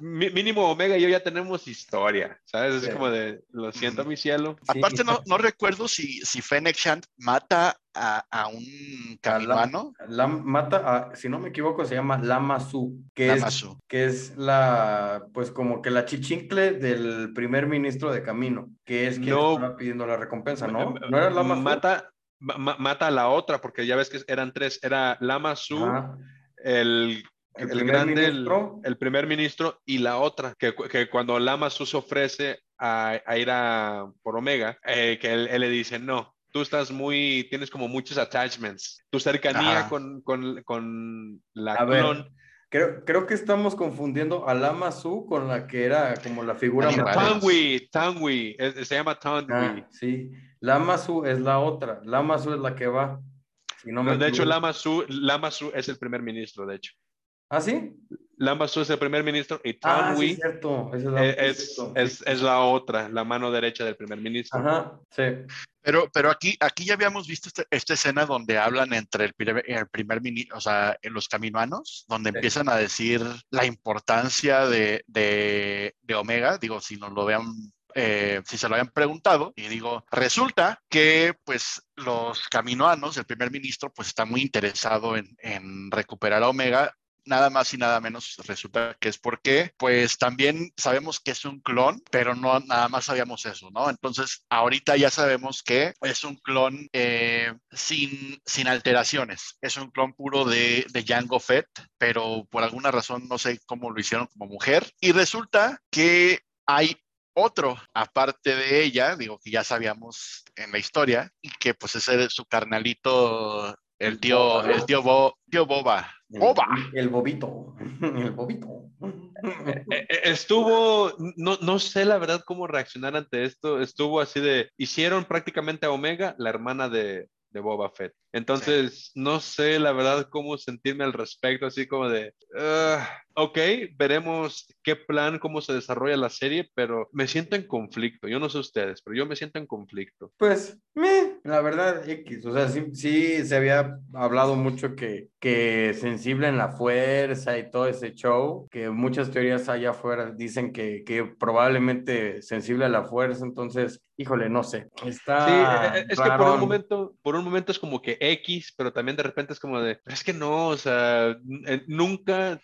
[SPEAKER 2] mínimo Omega y yo ya tenemos historia, ¿sabes? Es
[SPEAKER 3] Sí.
[SPEAKER 2] como de, lo siento, mi cielo.
[SPEAKER 3] Sí.
[SPEAKER 1] aparte no, no recuerdo si, si Fennec Shand mata a, a un caminoano,
[SPEAKER 3] La mata, a- si no me equivoco, se llama Lama Su, que es que es la, pues como que la chichincle del primer ministro de Camino, que es quien
[SPEAKER 2] No.
[SPEAKER 3] estaba pidiendo la recompensa, ¿no? ¿No era Lama Su?
[SPEAKER 2] Mata, ma- ma- mata a la otra, porque ya ves que eran tres, era Lama Su,
[SPEAKER 3] Ajá.
[SPEAKER 2] el,
[SPEAKER 3] El
[SPEAKER 2] el,
[SPEAKER 3] primer
[SPEAKER 2] grande, el,
[SPEAKER 3] ministro.
[SPEAKER 2] el primer ministro y la otra, que, que cuando Lama Su se ofrece a, a ir a por Omega, eh, que él, él le dice, no, tú estás muy, tienes como muchos attachments. Tu cercanía con, con, con la
[SPEAKER 3] A ver,
[SPEAKER 2] clon.
[SPEAKER 3] Creo, creo que estamos confundiendo a Lama Su con la que era como la figura materna.
[SPEAKER 2] Tanwi, Tanwi, se llama Tanwi.
[SPEAKER 3] Ah, sí. Lama Su es la otra. Lama Su es la que va. Si no me
[SPEAKER 2] de hecho. Lama Su, Lama Su es el primer ministro, de hecho.
[SPEAKER 3] ¿Ah, sí?
[SPEAKER 2] Lama Su es el primer ministro y
[SPEAKER 3] Ah, sí,
[SPEAKER 2] Tanwi
[SPEAKER 3] es cierto. Es la
[SPEAKER 2] es, es, es- es la otra, la mano derecha del primer ministro.
[SPEAKER 3] Ajá, sí.
[SPEAKER 1] Pero, pero aquí, aquí ya habíamos visto este- esta escena donde hablan entre el primer, el primer ministro, o sea, en los caminoanos, donde
[SPEAKER 3] Sí.
[SPEAKER 1] empiezan a decir la importancia de, de, de Omega, digo, si nos lo vean, eh, si se lo habían preguntado, y digo, resulta que pues los caminoanos, el primer ministro, pues está muy interesado en, en recuperar a Omega nada más y nada menos resulta que es porque, pues también sabemos que es un clon, pero no nada más sabíamos eso, ¿no? Entonces, ahorita ya sabemos que es un clon eh, sin, sin alteraciones, es un clon puro de, de Jango Fett, pero por alguna razón no sé cómo lo hicieron como mujer, y resulta que hay otro, aparte de ella, digo que ya sabíamos en la historia, y que pues ese es su carnalito, el
[SPEAKER 3] El
[SPEAKER 1] tío, el tío, Bo- tío Boba.
[SPEAKER 3] El-
[SPEAKER 1] Boba.
[SPEAKER 3] El bobito. El bobito.
[SPEAKER 2] Eh, eh, Estuvo, no, no sé la verdad cómo reaccionar ante esto. Estuvo así de, hicieron prácticamente a Omega la hermana de, de Boba Fett. Entonces, no sé la verdad cómo sentirme al respecto, así como de, "Ah, ok, veremos qué plan, cómo se desarrolla la serie, pero me siento en conflicto. Yo no sé ustedes, pero yo me siento en conflicto.
[SPEAKER 3] Pues, meh, la verdad, X. O sea, sí, sí se había hablado mucho que, que sensible en la fuerza y todo ese show, que muchas teorías allá afuera dicen que, que probablemente sensible a la fuerza, entonces, híjole, no sé. Está
[SPEAKER 2] Sí, eh, es que por un momento, por un momento es como que X, pero también de repente es como de, "Pero es que no, o sea, eh, nunca,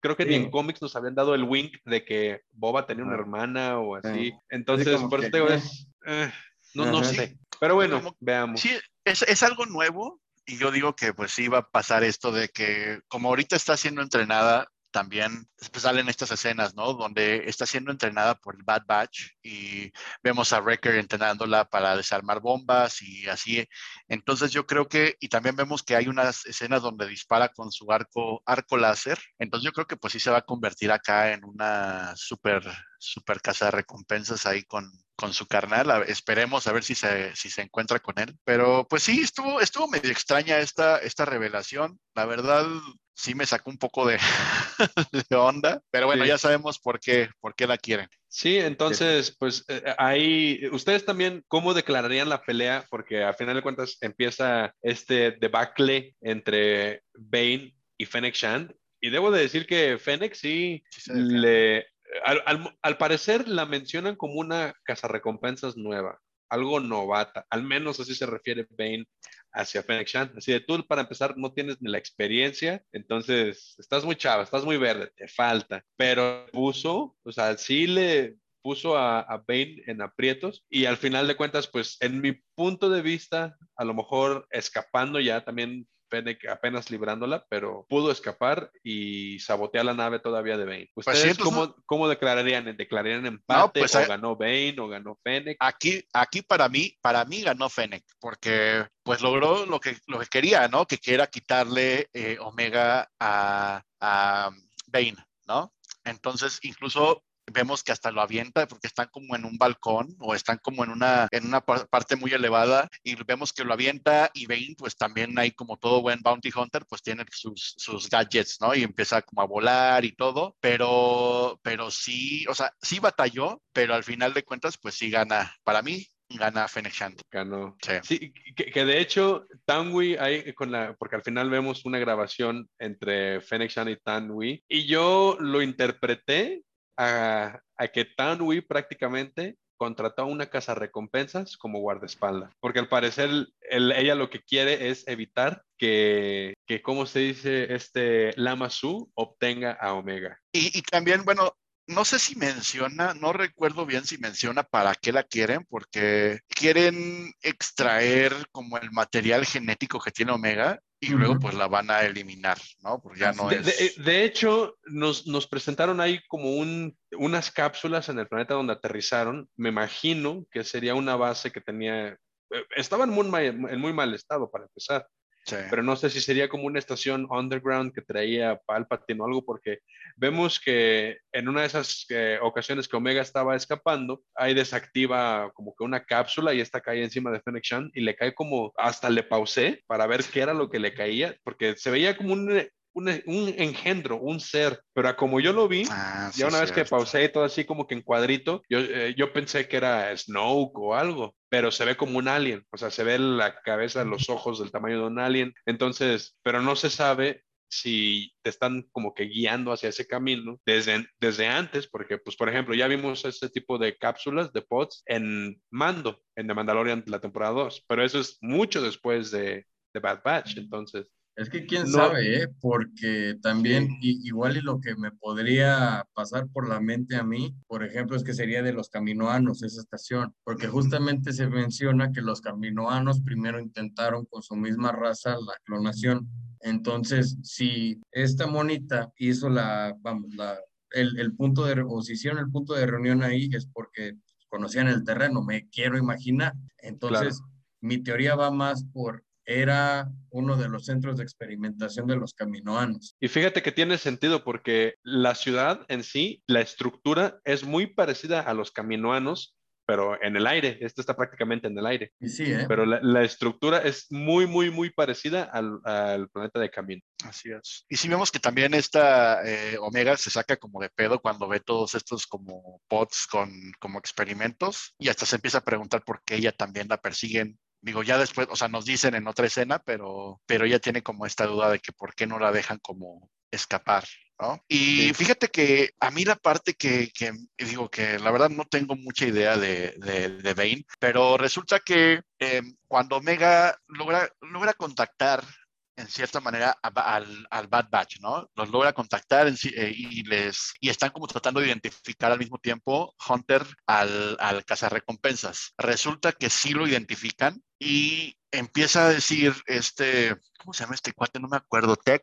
[SPEAKER 2] creo que ni en cómics nos habían dado el wink de que Boba tenía una hermana o así.
[SPEAKER 3] Sí.
[SPEAKER 2] Entonces, por eso te digo,
[SPEAKER 3] eh.
[SPEAKER 2] es, eh, no, no sé. Pero bueno,
[SPEAKER 1] Como-
[SPEAKER 2] veamos.
[SPEAKER 1] Sí, es, es algo nuevo y yo digo que pues sí va a pasar esto de que como ahorita está siendo entrenada, también pues, salen estas escenas, ¿no? Donde está siendo entrenada por el Bad Batch y vemos a Wrecker entrenándola para desarmar bombas y así. Entonces yo creo que, y también vemos que hay unas escenas donde dispara con su arco, arco láser. Entonces yo creo que pues sí se va a convertir acá en una super, super casa de recompensas ahí con, con su carnal. Esperemos a ver si se, si se encuentra con él. Pero pues sí, estuvo, estuvo medio extraña esta, esta revelación. La verdad, sí me sacó un poco de, de onda. Pero bueno,
[SPEAKER 2] Sí.
[SPEAKER 1] ya sabemos por qué, por qué la quieren.
[SPEAKER 2] Sí, entonces, pues eh, ahí, ustedes también, ¿cómo declararían la pelea? Porque a final de cuentas empieza este debacle entre Bane y Fennec Shand. Y debo de decir que Fennec sí le, al, al- al parecer la mencionan como una cazarrecompensas nueva, algo novata, al menos así se refiere Bane hacia Fennec Shand. Así de tú, para empezar, no tienes ni la experiencia, entonces estás muy chava, estás muy verde, te falta. Pero puso, o sea, sí le puso a, a Bane en aprietos y al final de cuentas, pues en mi punto de vista, a lo mejor escapando ya también apenas librándola, pero pudo escapar y sabotear la nave todavía de Bane.
[SPEAKER 1] Pues
[SPEAKER 2] ¿Ustedes
[SPEAKER 1] sí, entonces
[SPEAKER 2] cómo, cómo declararían? ¿Declararían empate
[SPEAKER 1] pues,
[SPEAKER 2] o
[SPEAKER 1] eh,
[SPEAKER 2] ganó Bane o ganó Fennec?
[SPEAKER 1] Aquí, aquí para mí, para mí ganó Fennec, porque pues logró lo que, lo que quería, ¿no? Que quiera quitarle eh, Omega a, a Bane, ¿no? Entonces, incluso vemos que hasta lo avienta porque están como en un balcón o están como en una, en una par- parte muy elevada y vemos que lo avienta y Bane pues también hay como todo buen bounty hunter pues tiene sus, sus gadgets, ¿no? Y empieza como a volar y todo, pero, pero sí, o sea, sí batalló, pero al final de cuentas pues sí gana, para mí gana Fennec Shand.
[SPEAKER 2] Ganó.
[SPEAKER 1] Sí.
[SPEAKER 2] Sí, que, que de hecho, Tanwi, ahí con la, porque al final vemos una grabación entre Fennec Shan y Tanwi, y yo lo interpreté a, que Tanwi prácticamente contrató una casa recompensas como guardaespaldas, porque al parecer el- ella lo que quiere es evitar que, que ¿cómo se dice? Este Lama Su obtenga a Omega.
[SPEAKER 1] Y también, bueno, no sé si menciona, no recuerdo bien si menciona para qué la quieren, porque quieren extraer como el material genético que tiene Omega y luego pues la van a eliminar, ¿no? Porque ya no
[SPEAKER 2] de,
[SPEAKER 1] es...
[SPEAKER 2] de- de hecho, nos, nos presentaron ahí como un, unas cápsulas en el planeta donde aterrizaron. Me imagino que sería una base que tenía eh, estaba en muy, en muy mal estado para empezar. Pero no sé si sería como una estación underground que traía Palpatine o algo, porque vemos que en una de esas eh, ocasiones que Omega estaba escapando, ahí desactiva como que una cápsula y esta cae encima de Fennec Shan y le cae como, hasta le pausé para ver qué era lo que le caía, porque se veía como un un, engendro, un ser, pero como yo lo vi, ah, ya una vez que pausé todo así como que en cuadrito, yo, eh, yo pensé que era Snoke o algo, pero se ve como un alien, o sea, se ve la cabeza, los ojos del tamaño de un alien, entonces, pero no se sabe si te están como que guiando hacia ese camino desde, desde antes, porque pues por ejemplo ya vimos este tipo de cápsulas, de pods en Mando, en The Mandalorian la temporada 2, pero eso es mucho después de, de Bad Batch, entonces
[SPEAKER 3] es que quién sabe, ¿eh? porque también igual y lo que me podría pasar por la mente a mí, por ejemplo, es que sería de los caminoanos esa estación, porque justamente se menciona que los caminoanos primero intentaron con su misma raza la clonación. Entonces, si esta monita hizo la, vamos, la, el, el punto de, o el punto de reunión ahí, es porque conocían el terreno, me quiero imaginar. Entonces, mi teoría va más por era uno de los centros de experimentación de los caminoanos.
[SPEAKER 2] Y fíjate que tiene sentido porque la ciudad en sí, la estructura es muy parecida a los caminoanos, pero en el aire. Esto está prácticamente en el aire.
[SPEAKER 3] sí, ¿eh?
[SPEAKER 2] Pero la, estructura es muy, muy, muy parecida al, planeta de Camino.
[SPEAKER 1] Así es. Y si vemos que también esta eh, Omega se saca como de pedo cuando ve todos estos como pods con como experimentos y hasta se empieza a preguntar por qué ella también la persiguen Digo, ya después, o sea, nos dicen en otra escena, pero, pero ella tiene como esta duda de que por qué no la dejan como escapar, ¿no? Y fíjate que a mí la parte que, que, digo que la verdad no tengo mucha idea de, de, de Bane, pero resulta que eh, cuando Omega logra, logra contactar en cierta manera al, al, Bad Batch, ¿no? Los logra contactar eh, y les y están como tratando de identificar al mismo tiempo Hunter al, al cazarrecompensas. Resulta que sí lo identifican y empieza a decir este, ¿cómo se llama este cuate? No me acuerdo, Tech.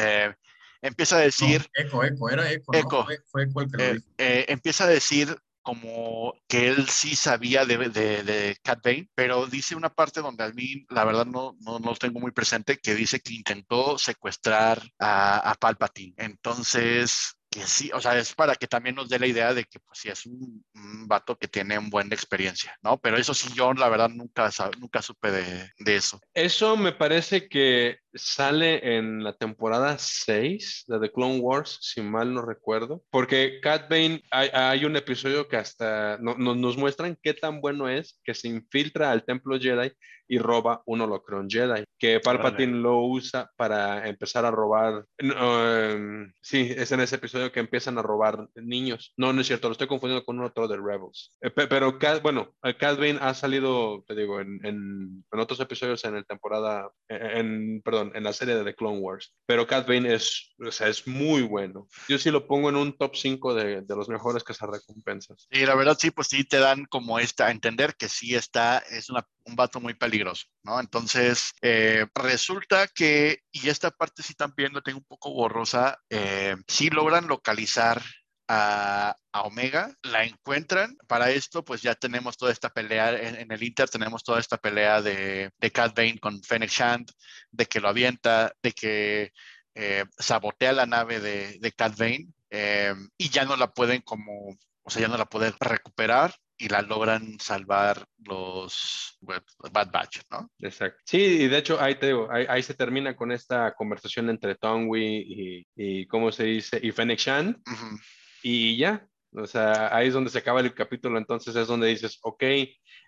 [SPEAKER 1] Eh, empieza a decir...
[SPEAKER 3] eco, eco, era eco.
[SPEAKER 1] Eco. Fue, fue el eh, empieza a decir como que él sí sabía de, de, de, Cat Bane, pero dice una parte donde a mí, la verdad, no, no, no tengo muy presente, que dice que intentó secuestrar a, a Palpatine. Entonces, que sí, o sea, es para que también nos dé la idea de que pues sí es un, vato que tiene un buen experiencia, ¿no? Pero eso sí, yo la verdad nunca, nunca supe de, de, eso.
[SPEAKER 2] Eso me parece que sale en la temporada 6 de The Clone Wars, si mal no recuerdo, porque Cat Bane, hay, hay un episodio que hasta no, nos muestran qué tan bueno es que se infiltra al templo Jedi y roba un holocron Jedi, que Palpatine lo usa para empezar a robar. Um, sí, es en ese episodio que empiezan a robar niños. No, no es cierto, lo estoy confundiendo con otro de Rebels. Eh, pero, bueno, Cat Bane ha salido, te digo, en, en, en otros episodios en la temporada, en, perdón, en la serie de The Clone Wars. Pero Cat Bane es, o sea, es muy bueno. Yo sí lo pongo en un top 5 de, de los mejores que se recompensas.
[SPEAKER 1] Y la verdad sí, pues sí te dan como esta, a entender que sí está, es una, un vato muy peligroso, ¿no? Entonces, eh, resulta que, y esta parte sí también lo tengo un poco borrosa, eh, sí logran localizar a, Omega, la encuentran. Para esto, pues ya tenemos toda esta pelea en, el Inter, tenemos toda esta pelea de, de Cat Bane con Fennec Shand, de que lo avienta, de que eh, sabotea la nave de, de Cat Bane eh, y ya no la pueden como, o sea, ya no la pueden recuperar y la logran salvar los Bad Batch, ¿no?
[SPEAKER 2] Exacto. Sí, y de hecho ahí te digo, ahí, se termina con esta conversación entre Tongwi y, y ¿cómo se dice? Y Fennec Shand y ya, o sea, ahí es donde se acaba el capítulo, entonces es donde dices, ok,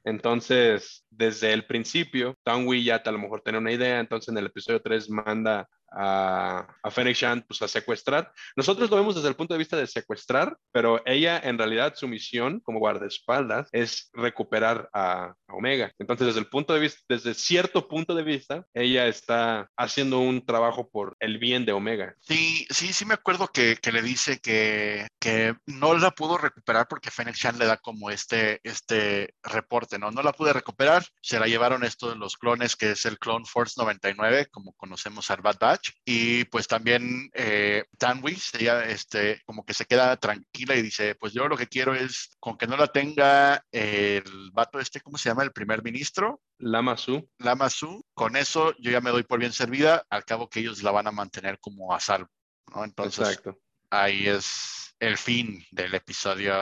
[SPEAKER 2] entonces desde el principio, Tangui ya a lo mejor una idea, entonces en el episodio 3 manda a, a Fennec Shand pues, a secuestrar. Nosotros lo vemos desde el punto de vista de secuestrar, pero ella en realidad su misión como guardaespaldas es recuperar a, Omega. Entonces desde el punto de vista, desde cierto punto de vista, ella está haciendo un trabajo por el bien de Omega.
[SPEAKER 1] Sí, sí, sí me acuerdo que, que le dice que, que no la pudo recuperar porque Fennec Shand le da como este, este reporte parte, ¿no? No la pude recuperar, se la llevaron esto de los clones, que es el Clone Force 99, como conocemos al Bad Batch, y pues también eh, Tanwi, ella este, como que se queda tranquila y dice, pues yo lo que quiero es, con que no la tenga el vato este, ¿cómo se llama? El primer ministro.
[SPEAKER 2] Lama Su.
[SPEAKER 1] Lama Su, con eso yo ya me doy por bien servida, al cabo que ellos la van a mantener como a salvo, ¿no? Entonces,
[SPEAKER 2] Exacto.
[SPEAKER 1] Ahí es el fin del episodio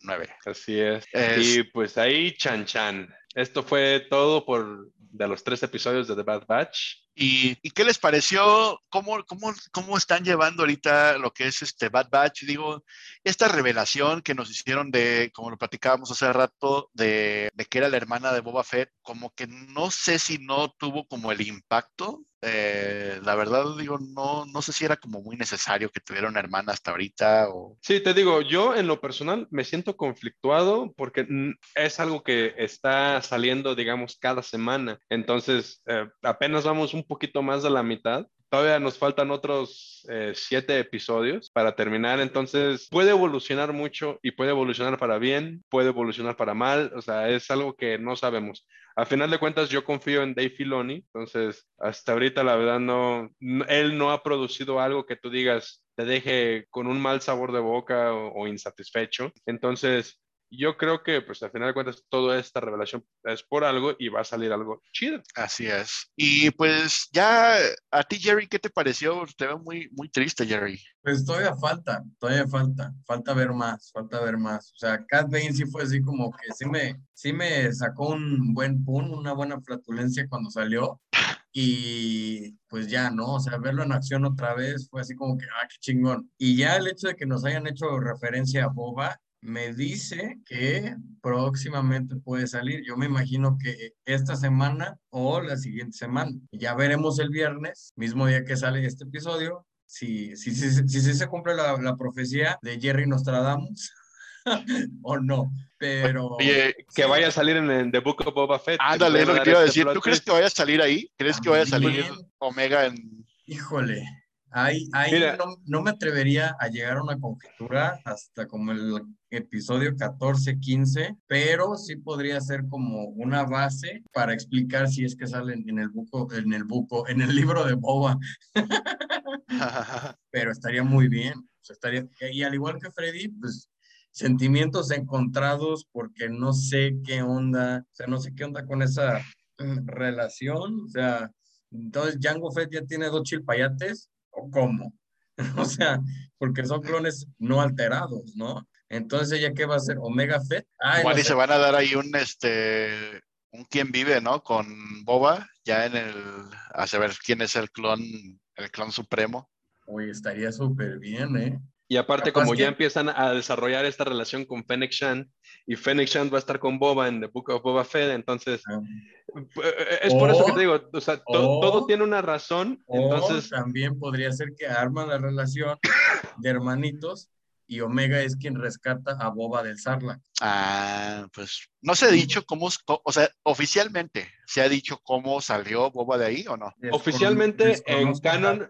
[SPEAKER 1] 9.
[SPEAKER 2] Así es.
[SPEAKER 1] Es-
[SPEAKER 2] Y pues ahí, Chan Chan. Esto fue todo por de los tres episodios de The Bad Batch.
[SPEAKER 1] ¿Y, y qué les pareció? ¿Cómo, cómo, ¿Cómo están llevando ahorita lo que es este Bad Batch? Digo, esta revelación que nos hicieron de, como lo platicábamos hace rato, de, de que era la hermana de Boba Fett, como que no sé si no tuvo como el impacto. Eh, la verdad, digo, no, no sé si era como muy necesario que tuviera una hermana hasta ahorita o...
[SPEAKER 2] Sí, te digo, yo en lo personal me siento conflictuado porque es algo que está saliendo, digamos, cada semana. Entonces, eh, apenas vamos un poquito más de la mitad. Todavía nos faltan otros eh, siete episodios para terminar, entonces puede evolucionar mucho y puede evolucionar para bien, puede evolucionar para mal, o sea, es algo que no sabemos. A final de cuentas, yo confío en Dave Filoni, entonces hasta ahorita la verdad no, él no ha producido algo que tú digas te deje con un mal sabor de boca o, o insatisfecho. Entonces, yo creo que pues al final de cuentas toda esta revelación es por algo y va a salir algo chido.
[SPEAKER 1] Así es. Y pues ya, a ti, Jerry, ¿qué te pareció? Te veo muy, muy triste, Jerry.
[SPEAKER 3] Pues todavía falta, todavía falta, falta ver más, falta ver más. O sea, Cat Bane sí fue así como que sí me, sí me sacó un buen pun, una buena flatulencia cuando salió. Y pues ya, ¿no? O sea, verlo en acción otra vez fue así como que, ah, qué chingón. Y ya el hecho de que nos hayan hecho referencia a Boba, me dice que próximamente puede salir. Yo me imagino que esta semana o la siguiente semana. Ya veremos el viernes, mismo día que sale este episodio, si, si, si, si, si se cumple la, la profecía de Jerry Nostradamus o no. Pero
[SPEAKER 1] Oye,
[SPEAKER 2] Que
[SPEAKER 3] Sí.
[SPEAKER 2] vaya a salir en, en The Book of Boba Fett.
[SPEAKER 1] ándale, lo que te
[SPEAKER 2] a
[SPEAKER 1] iba a
[SPEAKER 2] dar este
[SPEAKER 1] decir.
[SPEAKER 2] plot
[SPEAKER 1] ¿Tú crees que vaya a salir ahí? ¿Crees que vaya a salir. Omega en...
[SPEAKER 3] híjole, ahí, ahí
[SPEAKER 2] Mira.
[SPEAKER 3] no, no me atrevería a llegar a una conjetura hasta como el episodio 14, 15, pero sí podría ser como una base para explicar si es que salen en el buco, en el buco, en el libro de Boba. pero estaría muy bien. o sea, estaría, y al igual que Freddy, pues sentimientos encontrados porque no sé qué onda, o sea, no sé qué onda con esa mm, relación, o sea, entonces Jango Fett ya tiene dos chilpayates, ¿o cómo? O sea, porque son clones no alterados, ¿no? Entonces, ¿ella qué va a hacer? ¿Omega Fett? Ay,
[SPEAKER 1] Igual
[SPEAKER 3] no
[SPEAKER 1] y
[SPEAKER 3] sé.
[SPEAKER 1] se van a dar ahí un, este, un quién vive, ¿no? Con Boba, ya en el, a saber quién es el clon, el clon supremo.
[SPEAKER 3] Uy, estaría súper bien, ¿eh?
[SPEAKER 2] Y aparte,
[SPEAKER 3] Capaz
[SPEAKER 2] como ya empiezan a desarrollar esta relación con Fennec Shan, y Fennec Shan va a estar con Boba en The Book of Boba Fett, entonces
[SPEAKER 3] Ah.
[SPEAKER 2] Es por eso que te digo, o sea, to-
[SPEAKER 3] o-
[SPEAKER 2] todo tiene una razón,
[SPEAKER 3] O
[SPEAKER 2] entonces
[SPEAKER 3] también podría ser que arman la relación de hermanitos y Omega es quien rescata a Boba del Sarlacc.
[SPEAKER 1] Ah, pues no se ha dicho cómo, o sea, oficialmente, ¿se ha dicho cómo salió Boba de ahí o no?
[SPEAKER 2] Oficialmente en canon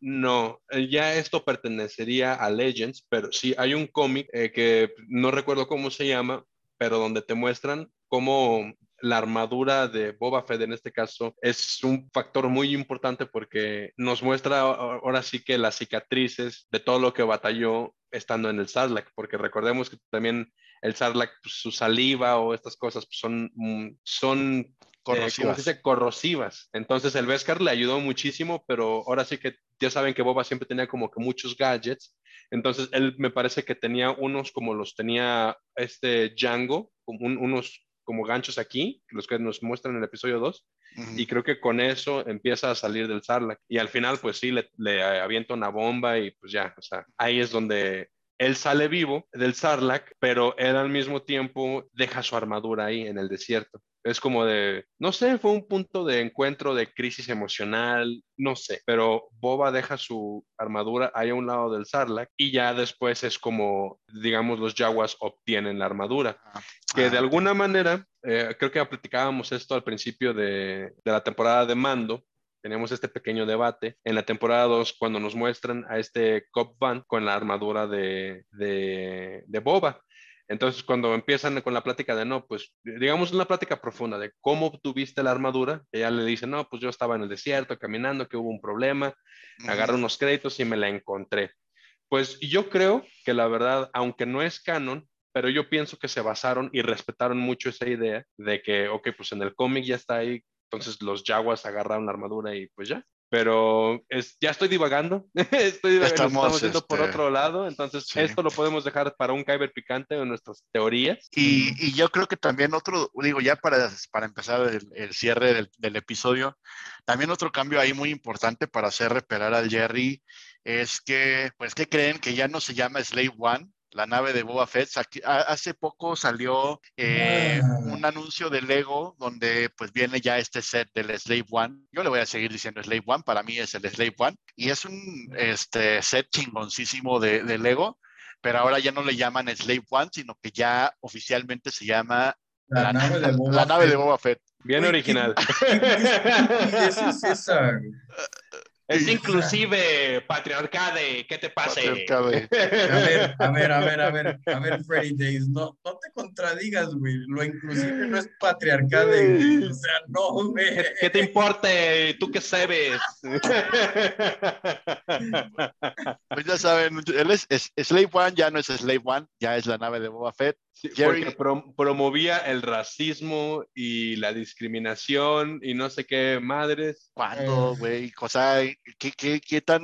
[SPEAKER 2] no, Eh, ya esto pertenecería a Legends, pero sí hay un cómic eh, que no recuerdo cómo se llama, pero donde te muestran cómo la armadura de Boba Fett en este caso es un factor muy importante porque nos muestra ahora sí que las cicatrices de todo lo que batalló estando en el Sarlacc, porque recordemos que también el Sarlacc, pues, su saliva o estas cosas pues, son, mm, son eh, ¿cómo
[SPEAKER 1] Corrosivas.
[SPEAKER 2] dice? corrosivas. Entonces el Beskar le ayudó muchísimo, pero ahora sí que ya saben que Boba siempre tenía como que muchos gadgets. Entonces él me parece que tenía unos como los tenía este Django, como un- unos como ganchos aquí, los que nos muestran en el episodio 2,
[SPEAKER 1] Ujú.
[SPEAKER 2] y creo que con eso empieza a salir del Sarlacc. Y al final, pues sí, le, le avienta una bomba y pues ya, o sea, ahí es donde él sale vivo del Sarlacc, pero él al mismo tiempo deja su armadura ahí en el desierto. Es como de, no sé, fue un punto de encuentro de crisis emocional, no sé, pero Boba deja su armadura ahí a un lado del Sarlacc y ya después es como, digamos, los Jaguars obtienen la armadura
[SPEAKER 1] Ah,
[SPEAKER 2] que
[SPEAKER 1] ah,
[SPEAKER 2] de
[SPEAKER 1] ok.
[SPEAKER 2] alguna manera, eh, creo que platicábamos esto al principio de, de la temporada de Mando, teníamos este pequeño debate en la temporada 2 cuando nos muestran a este Cop Van con la armadura de, de, de Boba. Entonces, cuando empiezan con la plática de no, pues digamos una plática profunda de cómo obtuviste la armadura, ella le dice, no, pues yo estaba en el desierto caminando, que hubo un problema, agarré unos créditos y me la encontré. Pues yo creo que la verdad, aunque no es canon, pero yo pienso que se basaron y respetaron mucho esa idea de que, ok, pues en el cómic ya está ahí, entonces los Jaguars agarraron la armadura y pues ya. Pero es, ya estoy divagando, estoy divagando, estamos, yendo por este, otro lado, entonces esto lo podemos dejar para un Kyber picante en nuestras teorías.
[SPEAKER 1] Y, y, yo creo que también otro, digo, ya para, para empezar el, el cierre del, del, episodio, también otro cambio ahí muy importante para hacer reparar al Jerry es que, pues, que creen que ya no se llama Slave One, la nave de Boba Fett. hace poco salió eh, ah. un anuncio de Lego donde pues viene ya este set del Slave One. Yo le voy a seguir diciendo Slave One, para mí es el Slave One. Y es un este, set chingoncísimo de, de Lego, pero ahora ya no le llaman Slave One, sino que ya oficialmente se llama la, nave, de Boba, la nave de Boba Fett.
[SPEAKER 2] Bien original.
[SPEAKER 4] ¿Qué, es esa?
[SPEAKER 2] Es inclusive patriarcade, ¿qué te pasa? A ver,
[SPEAKER 4] a ver, a ver, a ver, a ver, Freddy Days, no, no te contradigas, güey. Lo inclusive no es patriarcade, O sea, no, güey.
[SPEAKER 2] ¿Qué te importa? ¿Tú qué sabes?
[SPEAKER 1] Pues ya saben, él es, Slave One, ya no es Slave One, ya es la nave de Boba Fett.
[SPEAKER 2] Porque promovía el racismo y la discriminación y no sé qué madres.
[SPEAKER 1] ¿Cuándo, güey? Cosa ¿qué, qué, qué tan,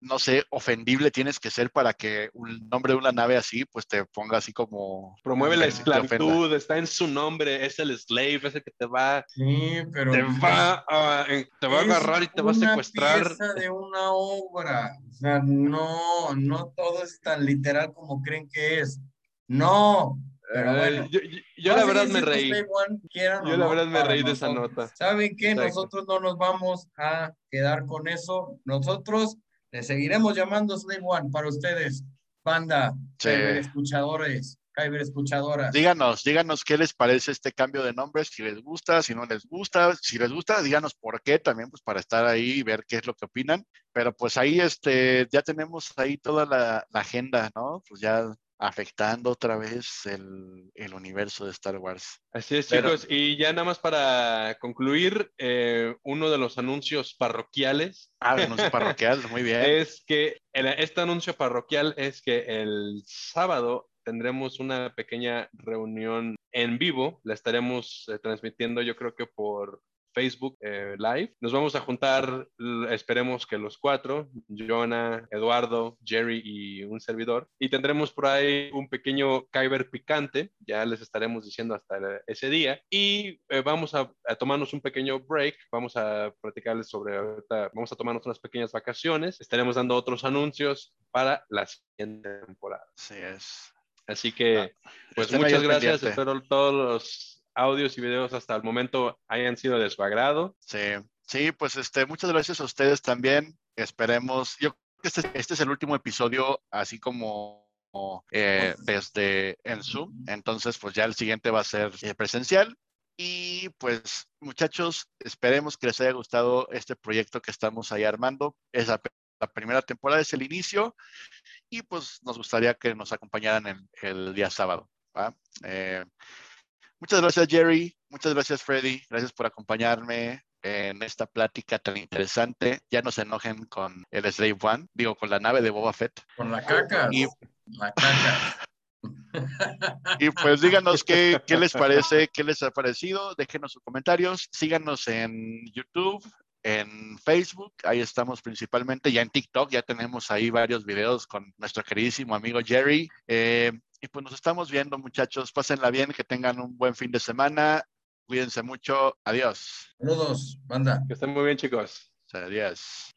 [SPEAKER 1] no sé, ofendible tienes que ser para que un nombre de una nave así, pues te ponga así como...
[SPEAKER 2] Promueve la esclavitud, está en su nombre, es el slave, es el que te va...
[SPEAKER 4] Sí, pero...
[SPEAKER 2] Te va a, te va a agarrar y te va a secuestrar.
[SPEAKER 4] Pieza de una obra, o sea, no, no todo es tan literal como creen que es. No, pero bueno,
[SPEAKER 2] yo, la verdad me reí. yo la verdad me reí de esa nota.
[SPEAKER 4] ¿Saben qué? Nosotros no nos vamos a quedar con eso. Nosotros le seguiremos llamando Slave One para ustedes, banda, escuchadores. Kyber escuchadoras.
[SPEAKER 1] Díganos, díganos qué les parece este cambio de nombres, si les gusta, si no les gusta, si les gusta, díganos por qué también, pues para estar ahí y ver qué es lo que opinan. Pero pues ahí este, ya tenemos ahí toda la, la agenda, ¿no? Pues ya afectando otra vez el, el, universo de Star Wars.
[SPEAKER 2] Así es, chicos. Y ya nada más para concluir, eh, uno de los anuncios parroquiales.
[SPEAKER 1] Ah, anuncio parroquial, muy bien.
[SPEAKER 2] Es que este anuncio parroquial es que el sábado tendremos una pequeña reunión en vivo. La estaremos eh, transmitiendo, yo creo que por Facebook eh, Live. Nos vamos a juntar, esperemos que los cuatro, Jonah, Eduardo, Jerry y un servidor. Y tendremos por ahí un pequeño Kyber picante, ya les estaremos diciendo hasta ese día. Y eh, vamos a, tomarnos un pequeño break, vamos a platicarles sobre, vamos a tomarnos unas pequeñas vacaciones, estaremos dando otros anuncios para la siguiente temporada.
[SPEAKER 1] Así es.
[SPEAKER 2] Así que, ah, pues muchas gracias. Espero todos los audios y videos hasta el momento hayan sido de su agrado.
[SPEAKER 1] Sí, sí, pues este, muchas gracias a ustedes también. Esperemos, yo creo que este, este es el último episodio, así como eh, desde en Zoom. Entonces, pues ya el siguiente va a ser eh, presencial. Y pues, muchachos, esperemos que les haya gustado este proyecto que estamos ahí armando. Es la, primera temporada, es el inicio. Y pues nos gustaría que nos acompañaran el, el día sábado. ¿va? Eh, Muchas gracias, Jerry. Muchas gracias, Freddy. Gracias por acompañarme en esta plática tan interesante. Ya no se enojen con el Slave One, digo, con la nave de Boba Fett.
[SPEAKER 4] Con la caca. Y, la caca.
[SPEAKER 1] y pues díganos qué, qué les parece, qué les ha parecido. Déjenos sus comentarios. Síganos en YouTube, en Facebook, ahí estamos principalmente, ya en TikTok, ya tenemos ahí varios videos con nuestro queridísimo amigo Jerry. Eh, y pues nos estamos viendo, muchachos. Pásenla bien, que tengan un buen fin de semana. Cuídense mucho. Adiós.
[SPEAKER 4] Saludos, banda.
[SPEAKER 2] Que estén muy bien, chicos.
[SPEAKER 1] Adiós.